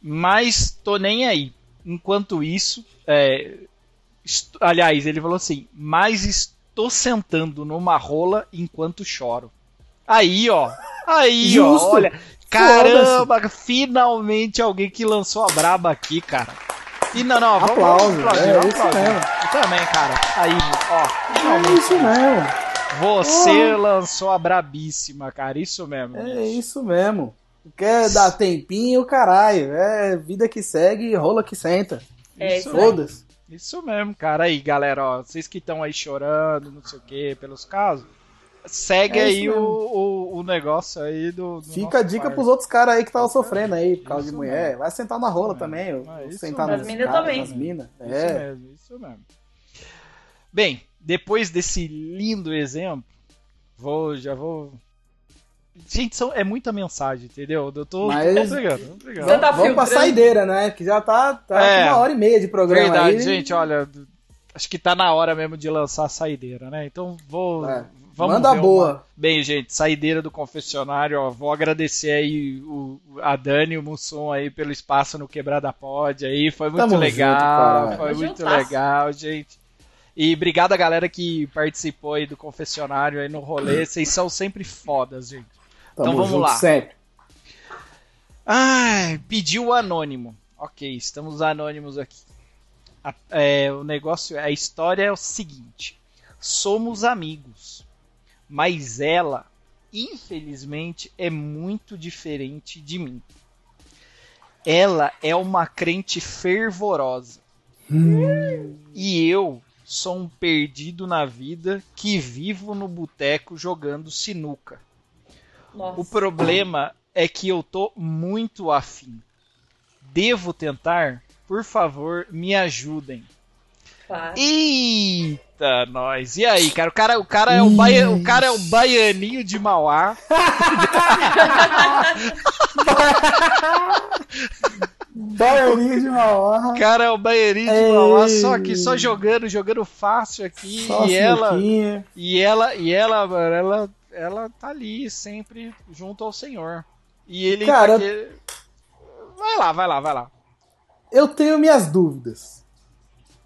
Mas tô nem aí. Enquanto isso, é, aliás, ele falou assim, mas estou sentando numa rola enquanto choro. Aí, ó. Aí, Justo. ó. Olha. Caramba, finalmente alguém que lançou a braba aqui, cara. E não, não, vamos, Aplausos, vamos aplaudir, é vamos isso aplaudir. mesmo. Eu também, cara. Aí, ó. É Finalmente. isso mesmo. Você lançou a brabíssima, cara. Isso mesmo. É isso mesmo. Quer dar tempinho, caralho. É vida que segue, rola que senta. É Isso. Foda-se. Isso mesmo, cara. Aí, galera, ó, vocês que estão aí chorando, não sei o que, pelos casos, segue É isso aí o, o, o negócio aí do. do Fica a dica pros outros caras aí que estavam sofrendo aí por causa Isso de mulher. mesmo. Vai sentar na rola Isso também. É, isso sentar mesmo. nos As minas caras, também. nas. Isso É. mesmo, isso mesmo. Bem, depois desse lindo exemplo, vou, já vou. Gente, são, é muita mensagem, entendeu? Eu tô, Mas- entregando. Você tá Vamos pra saideira, né? Que já tá, tá É. com uma hora e meia de programa Verdade, aí. gente, olha, acho que tá na hora mesmo de lançar a saideira, né? Então vou. É. Vamos Manda ver boa. uma- Bem, gente, saideira do confessionário, ó, vou agradecer aí o, a Dani e o Mussum aí pelo espaço no Quebrada Pod aí, foi muito Tamo junto, legal, caralho. foi muito legal, gente. E obrigado a galera que participou aí do confessionário aí no rolê, vocês são sempre fodas, gente. Tamo então vamos lá. Sempre. Ai, pediu anônimo. Ok, estamos anônimos aqui. A- é, o negócio, a história é o seguinte: somos amigos, mas ela, infelizmente, é muito diferente de mim. Ela é uma crente fervorosa e eu sou um perdido na vida que vivo no boteco jogando sinuca. Nossa. O problema é que eu tô muito afim. Devo tentar? Por favor, me ajudem. Claro. Eita, nós. E aí, cara? O cara, o cara, é, o baia, o cara é o baianinho de Mauá. [laughs] Baianinho de Mauá. O cara é o baianinho de Ei. Mauá, só aqui, só jogando, jogando fácil aqui. Só e ela, e ela, e ela, mano, ela, ela tá ali sempre junto ao Senhor. E ele Cara, Vai lá, vai lá, vai lá. Eu tenho minhas dúvidas.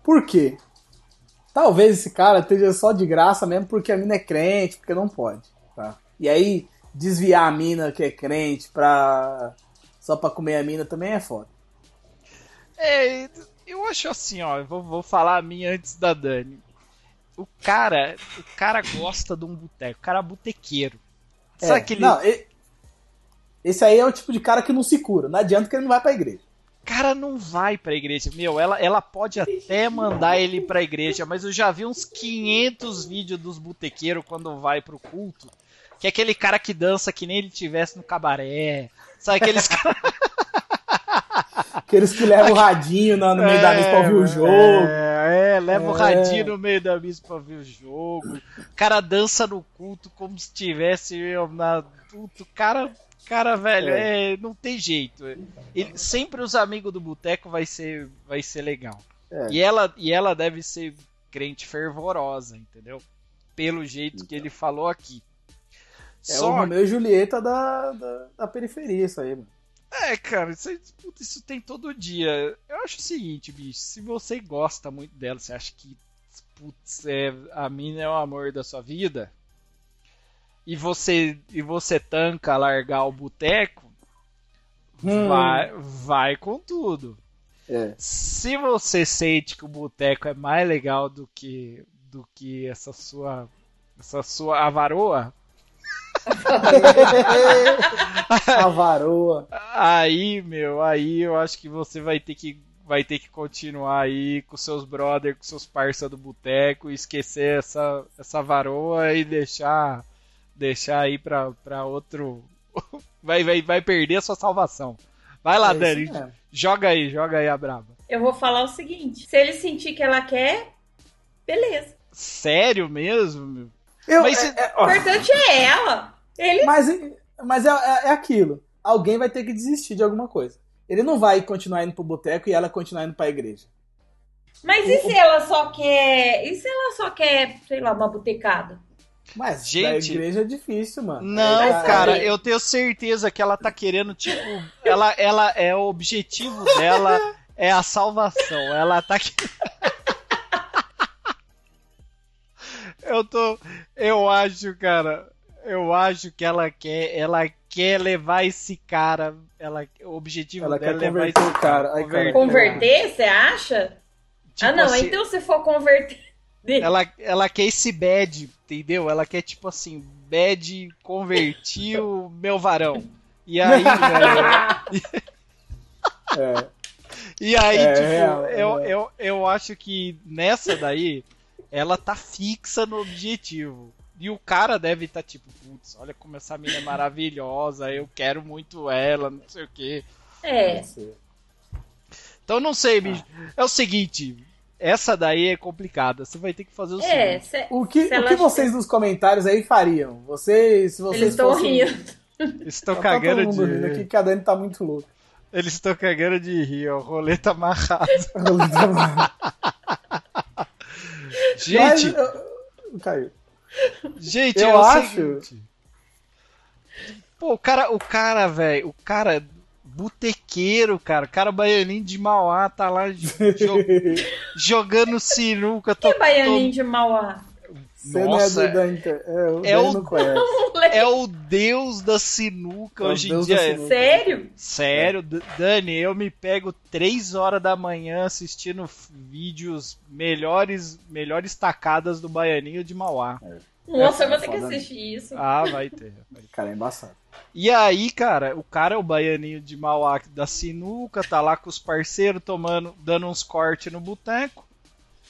Por quê? Talvez esse cara esteja só de graça mesmo porque a mina é crente, porque não pode. Tá? E aí, desviar a mina que é crente pra. só pra comer a mina também é foda. É, eu acho assim, ó, eu vou, vou falar a minha antes da Dani. O cara, o cara gosta de um boteco, o cara é botequeiro. É, Sabe aquele... Não, esse aí é o tipo de cara que não se cura. Não adianta que ele não vai pra igreja. Cara, não vai pra igreja. Meu, ela, ela pode até mandar ele pra igreja, mas eu já vi uns 500 vídeos dos botequeiros quando vai pro culto. Que é aquele cara que dança que nem ele tivesse no cabaré. Sabe aqueles caras. [laughs] Aqueles que levam o radinho no, meio é, da missa pra ouvir o é, jogo. É, é leva é. o radinho no meio da missa pra ouvir o jogo. O cara dança no culto como se tivesse na. Puto, cara. Cara, velho, é. é não tem jeito. Ele, sempre os amigos do boteco vai ser, vai ser legal. É. E, ela, e ela deve ser crente fervorosa, entendeu? Pelo jeito então. que ele falou aqui. É Só... o Romeu e Julieta da, da, da periferia, isso aí, mano. É, cara, isso, isso tem todo dia. Eu acho o seguinte, bicho, se você gosta muito dela, você acha que putz, é, a mina é o amor da sua vida, e você e você tanca largar o boteco, hum. vai, vai com tudo. É. Se você sente que o boteco é mais legal do que do que essa sua essa sua avaroa, [laughs] A varoa. Aí, meu, aí eu acho que você vai ter que vai ter que continuar aí com seus brother, com seus parça do boteco, esquecer essa essa varoa e deixar deixar aí pra, pra outro [laughs] vai, vai vai perder a sua salvação. Vai lá, é Dani, joga aí, joga aí a braba. Eu vou falar o seguinte, se ele sentir que ela quer, beleza. Sério mesmo, meu? Eu, Mas, é, é, o importante é ela. Ele... Mas, mas é, é, é, aquilo. Alguém vai ter que desistir de alguma coisa. Ele não vai continuar indo pro boteco e ela continuar indo pra igreja. Mas e se ela só quer. E se ela só quer, sei lá, uma botecada? Mas Gente, igreja é difícil, mano. Não, é, cara, eu tenho certeza que ela tá querendo, tipo, ela, ela é o objetivo dela é a salvação. Ela tá [laughs] Eu tô, eu acho, cara, eu acho que ela quer, ela quer levar esse cara, ela, o objetivo ela dela quer é levar esse cara. Ai, converter, converter você acha? Tipo ah, não, assim, então se for converter. Ela, ela quer esse bad, entendeu? Ela quer tipo assim, bad convertir o [laughs] meu varão. E aí, [laughs] velho. é. E aí, é, tipo, é, eu, é. eu, eu acho que nessa daí, ela tá fixa no objetivo. E o cara deve estar tá, tipo, putz, olha como essa mina é maravilhosa, eu quero muito ela, não sei o quê. É. Então não sei, bicho. É o seguinte, essa daí é complicada. Você vai ter que fazer o é, seguinte. Se, o que, o que vocês nos comentários aí fariam? Vocês, se vocês Eles estão fossem... rindo. Estão tá cagando todo mundo de rindo aqui que a Dani tá muito louca. Eles estão cagando de rir, ó. O roleta amarrado. [laughs] roleta amarrado. Gente. Mas, caiu. Gente, eu é acho. Seguinte. Pô, o cara, o cara, velho, o cara botequeiro, cara, o cara baianinho de Mauá tá lá jo [laughs] jogando sinuca. Que tô, baianinho tô... de Mauá? Você Nossa, não é do é, é, o, [laughs] é o deus da sinuca é hoje em dia. Sério? Sério, Dani, eu me pego 3 horas da manhã assistindo vídeos melhores, melhores tacadas do Baianinho de Mauá. É. Nossa, eu vou ter que assistir isso. Ah, vai ter. [laughs] Cara, é embaçado. E aí, cara, o cara é o baianinho de Mauá da sinuca, tá lá com os parceiros tomando, dando uns cortes no boteco.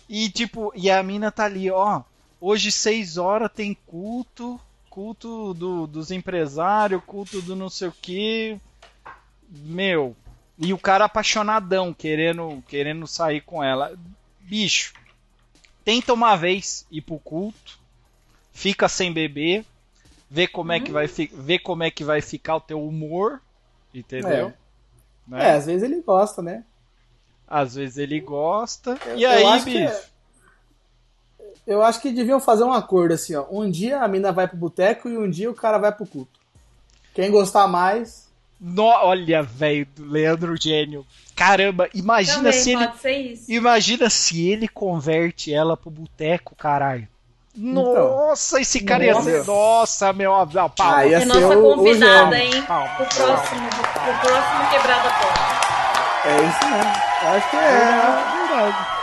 E tipo, e a mina tá ali, ó, Hoje, 6 horas, tem culto, culto do, dos empresários, culto do não sei o que. Meu, e o cara apaixonadão, querendo, querendo sair com ela. Bicho, tenta uma vez ir pro culto, fica sem beber, vê como é que vai, vê como é que vai ficar o teu humor, entendeu? É, né? é às vezes ele gosta, né? Às vezes ele gosta. Eu, e aí, bicho? Eu acho que deviam fazer um acordo assim, ó. Um dia a mina vai pro boteco e um dia o cara vai pro culto. Quem gostar mais. No, olha, velho, Leandro Gênio. Caramba, imagina Também se ele. Imagina se ele converte ela pro boteco, caralho. Então, nossa, esse cara nossa. ia ser. Nossa, meu. Não. Ah, ia é nossa convidada, o hein? Pau, pro próximo, pro próximo quebrada porta. É isso mesmo. Eu acho que é, é verdade.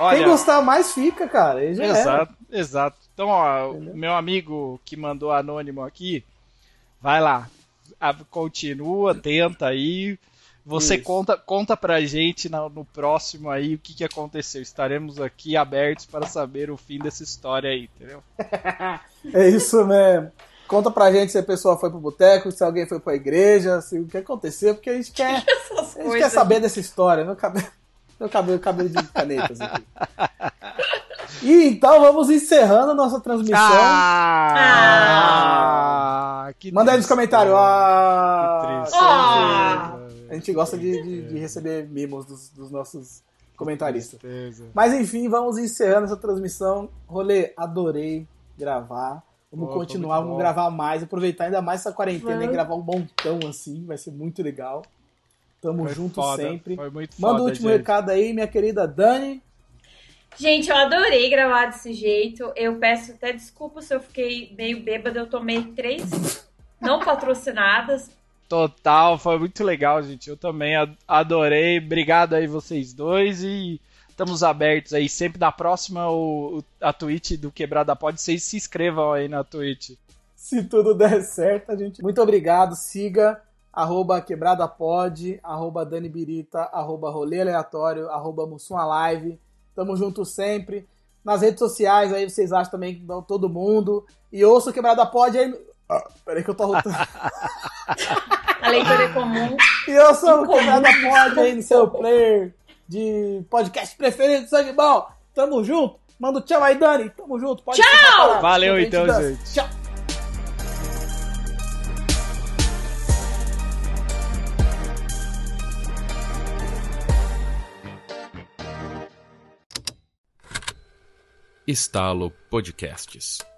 Olha, Quem gostar mais fica, cara. exato, era. exato. Então, ó, o meu amigo que mandou anônimo aqui, vai lá. Continua, tenta aí. Você conta, conta pra gente no, no próximo aí o que, que aconteceu. Estaremos aqui abertos para saber o fim dessa história aí, entendeu? [laughs] é isso mesmo. Conta pra gente se a pessoa foi pro boteco, se alguém foi pra igreja, se o que aconteceu, porque a gente [laughs] quer, a gente quer saber dessa história. Meu cabelo, meu cabelo, cabelo de canetas aqui. E então vamos encerrando a nossa transmissão. Ah, ah Manda aí nos comentários. Ah, ah, a gente gosta de, de, de receber mimos dos, dos nossos comentaristas. Mas enfim, vamos encerrando essa transmissão. Rolê, adorei gravar. Vamos continuar, vamos gravar mais, aproveitar ainda mais essa quarentena e gravar um montão assim, vai ser muito legal. Tamo foi junto foda, sempre. Manda o último gente. recado aí, minha querida Dani. Gente, eu adorei gravar desse jeito. Eu peço até desculpa se eu fiquei meio bêbada. Eu tomei três não patrocinadas. Total, foi muito legal, gente. Eu também adorei. Obrigado aí vocês dois e Estamos abertos aí. Sempre na próxima, o, a Twitch do Quebrada Pode, vocês se inscrevam aí na Twitch. Se tudo der certo, a gente. Muito obrigado. Siga arroba quebrada pod, arroba Dani Birita, arroba rolê aleatório, arroba Live. Tamo junto sempre. Nas redes sociais aí vocês acham também que todo mundo. E ouça o Quebrada Pod aí. Ah, peraí que eu tô rotando. a leitura é comum. E ouça o Quebrada Pod aí no seu player de podcast preferido do Sangue Bom. Tamo junto. Manda um tchau aí, Dani. Tamo junto. Pode tchau! Valeu então, gente. Tchau. Estalo Podcasts.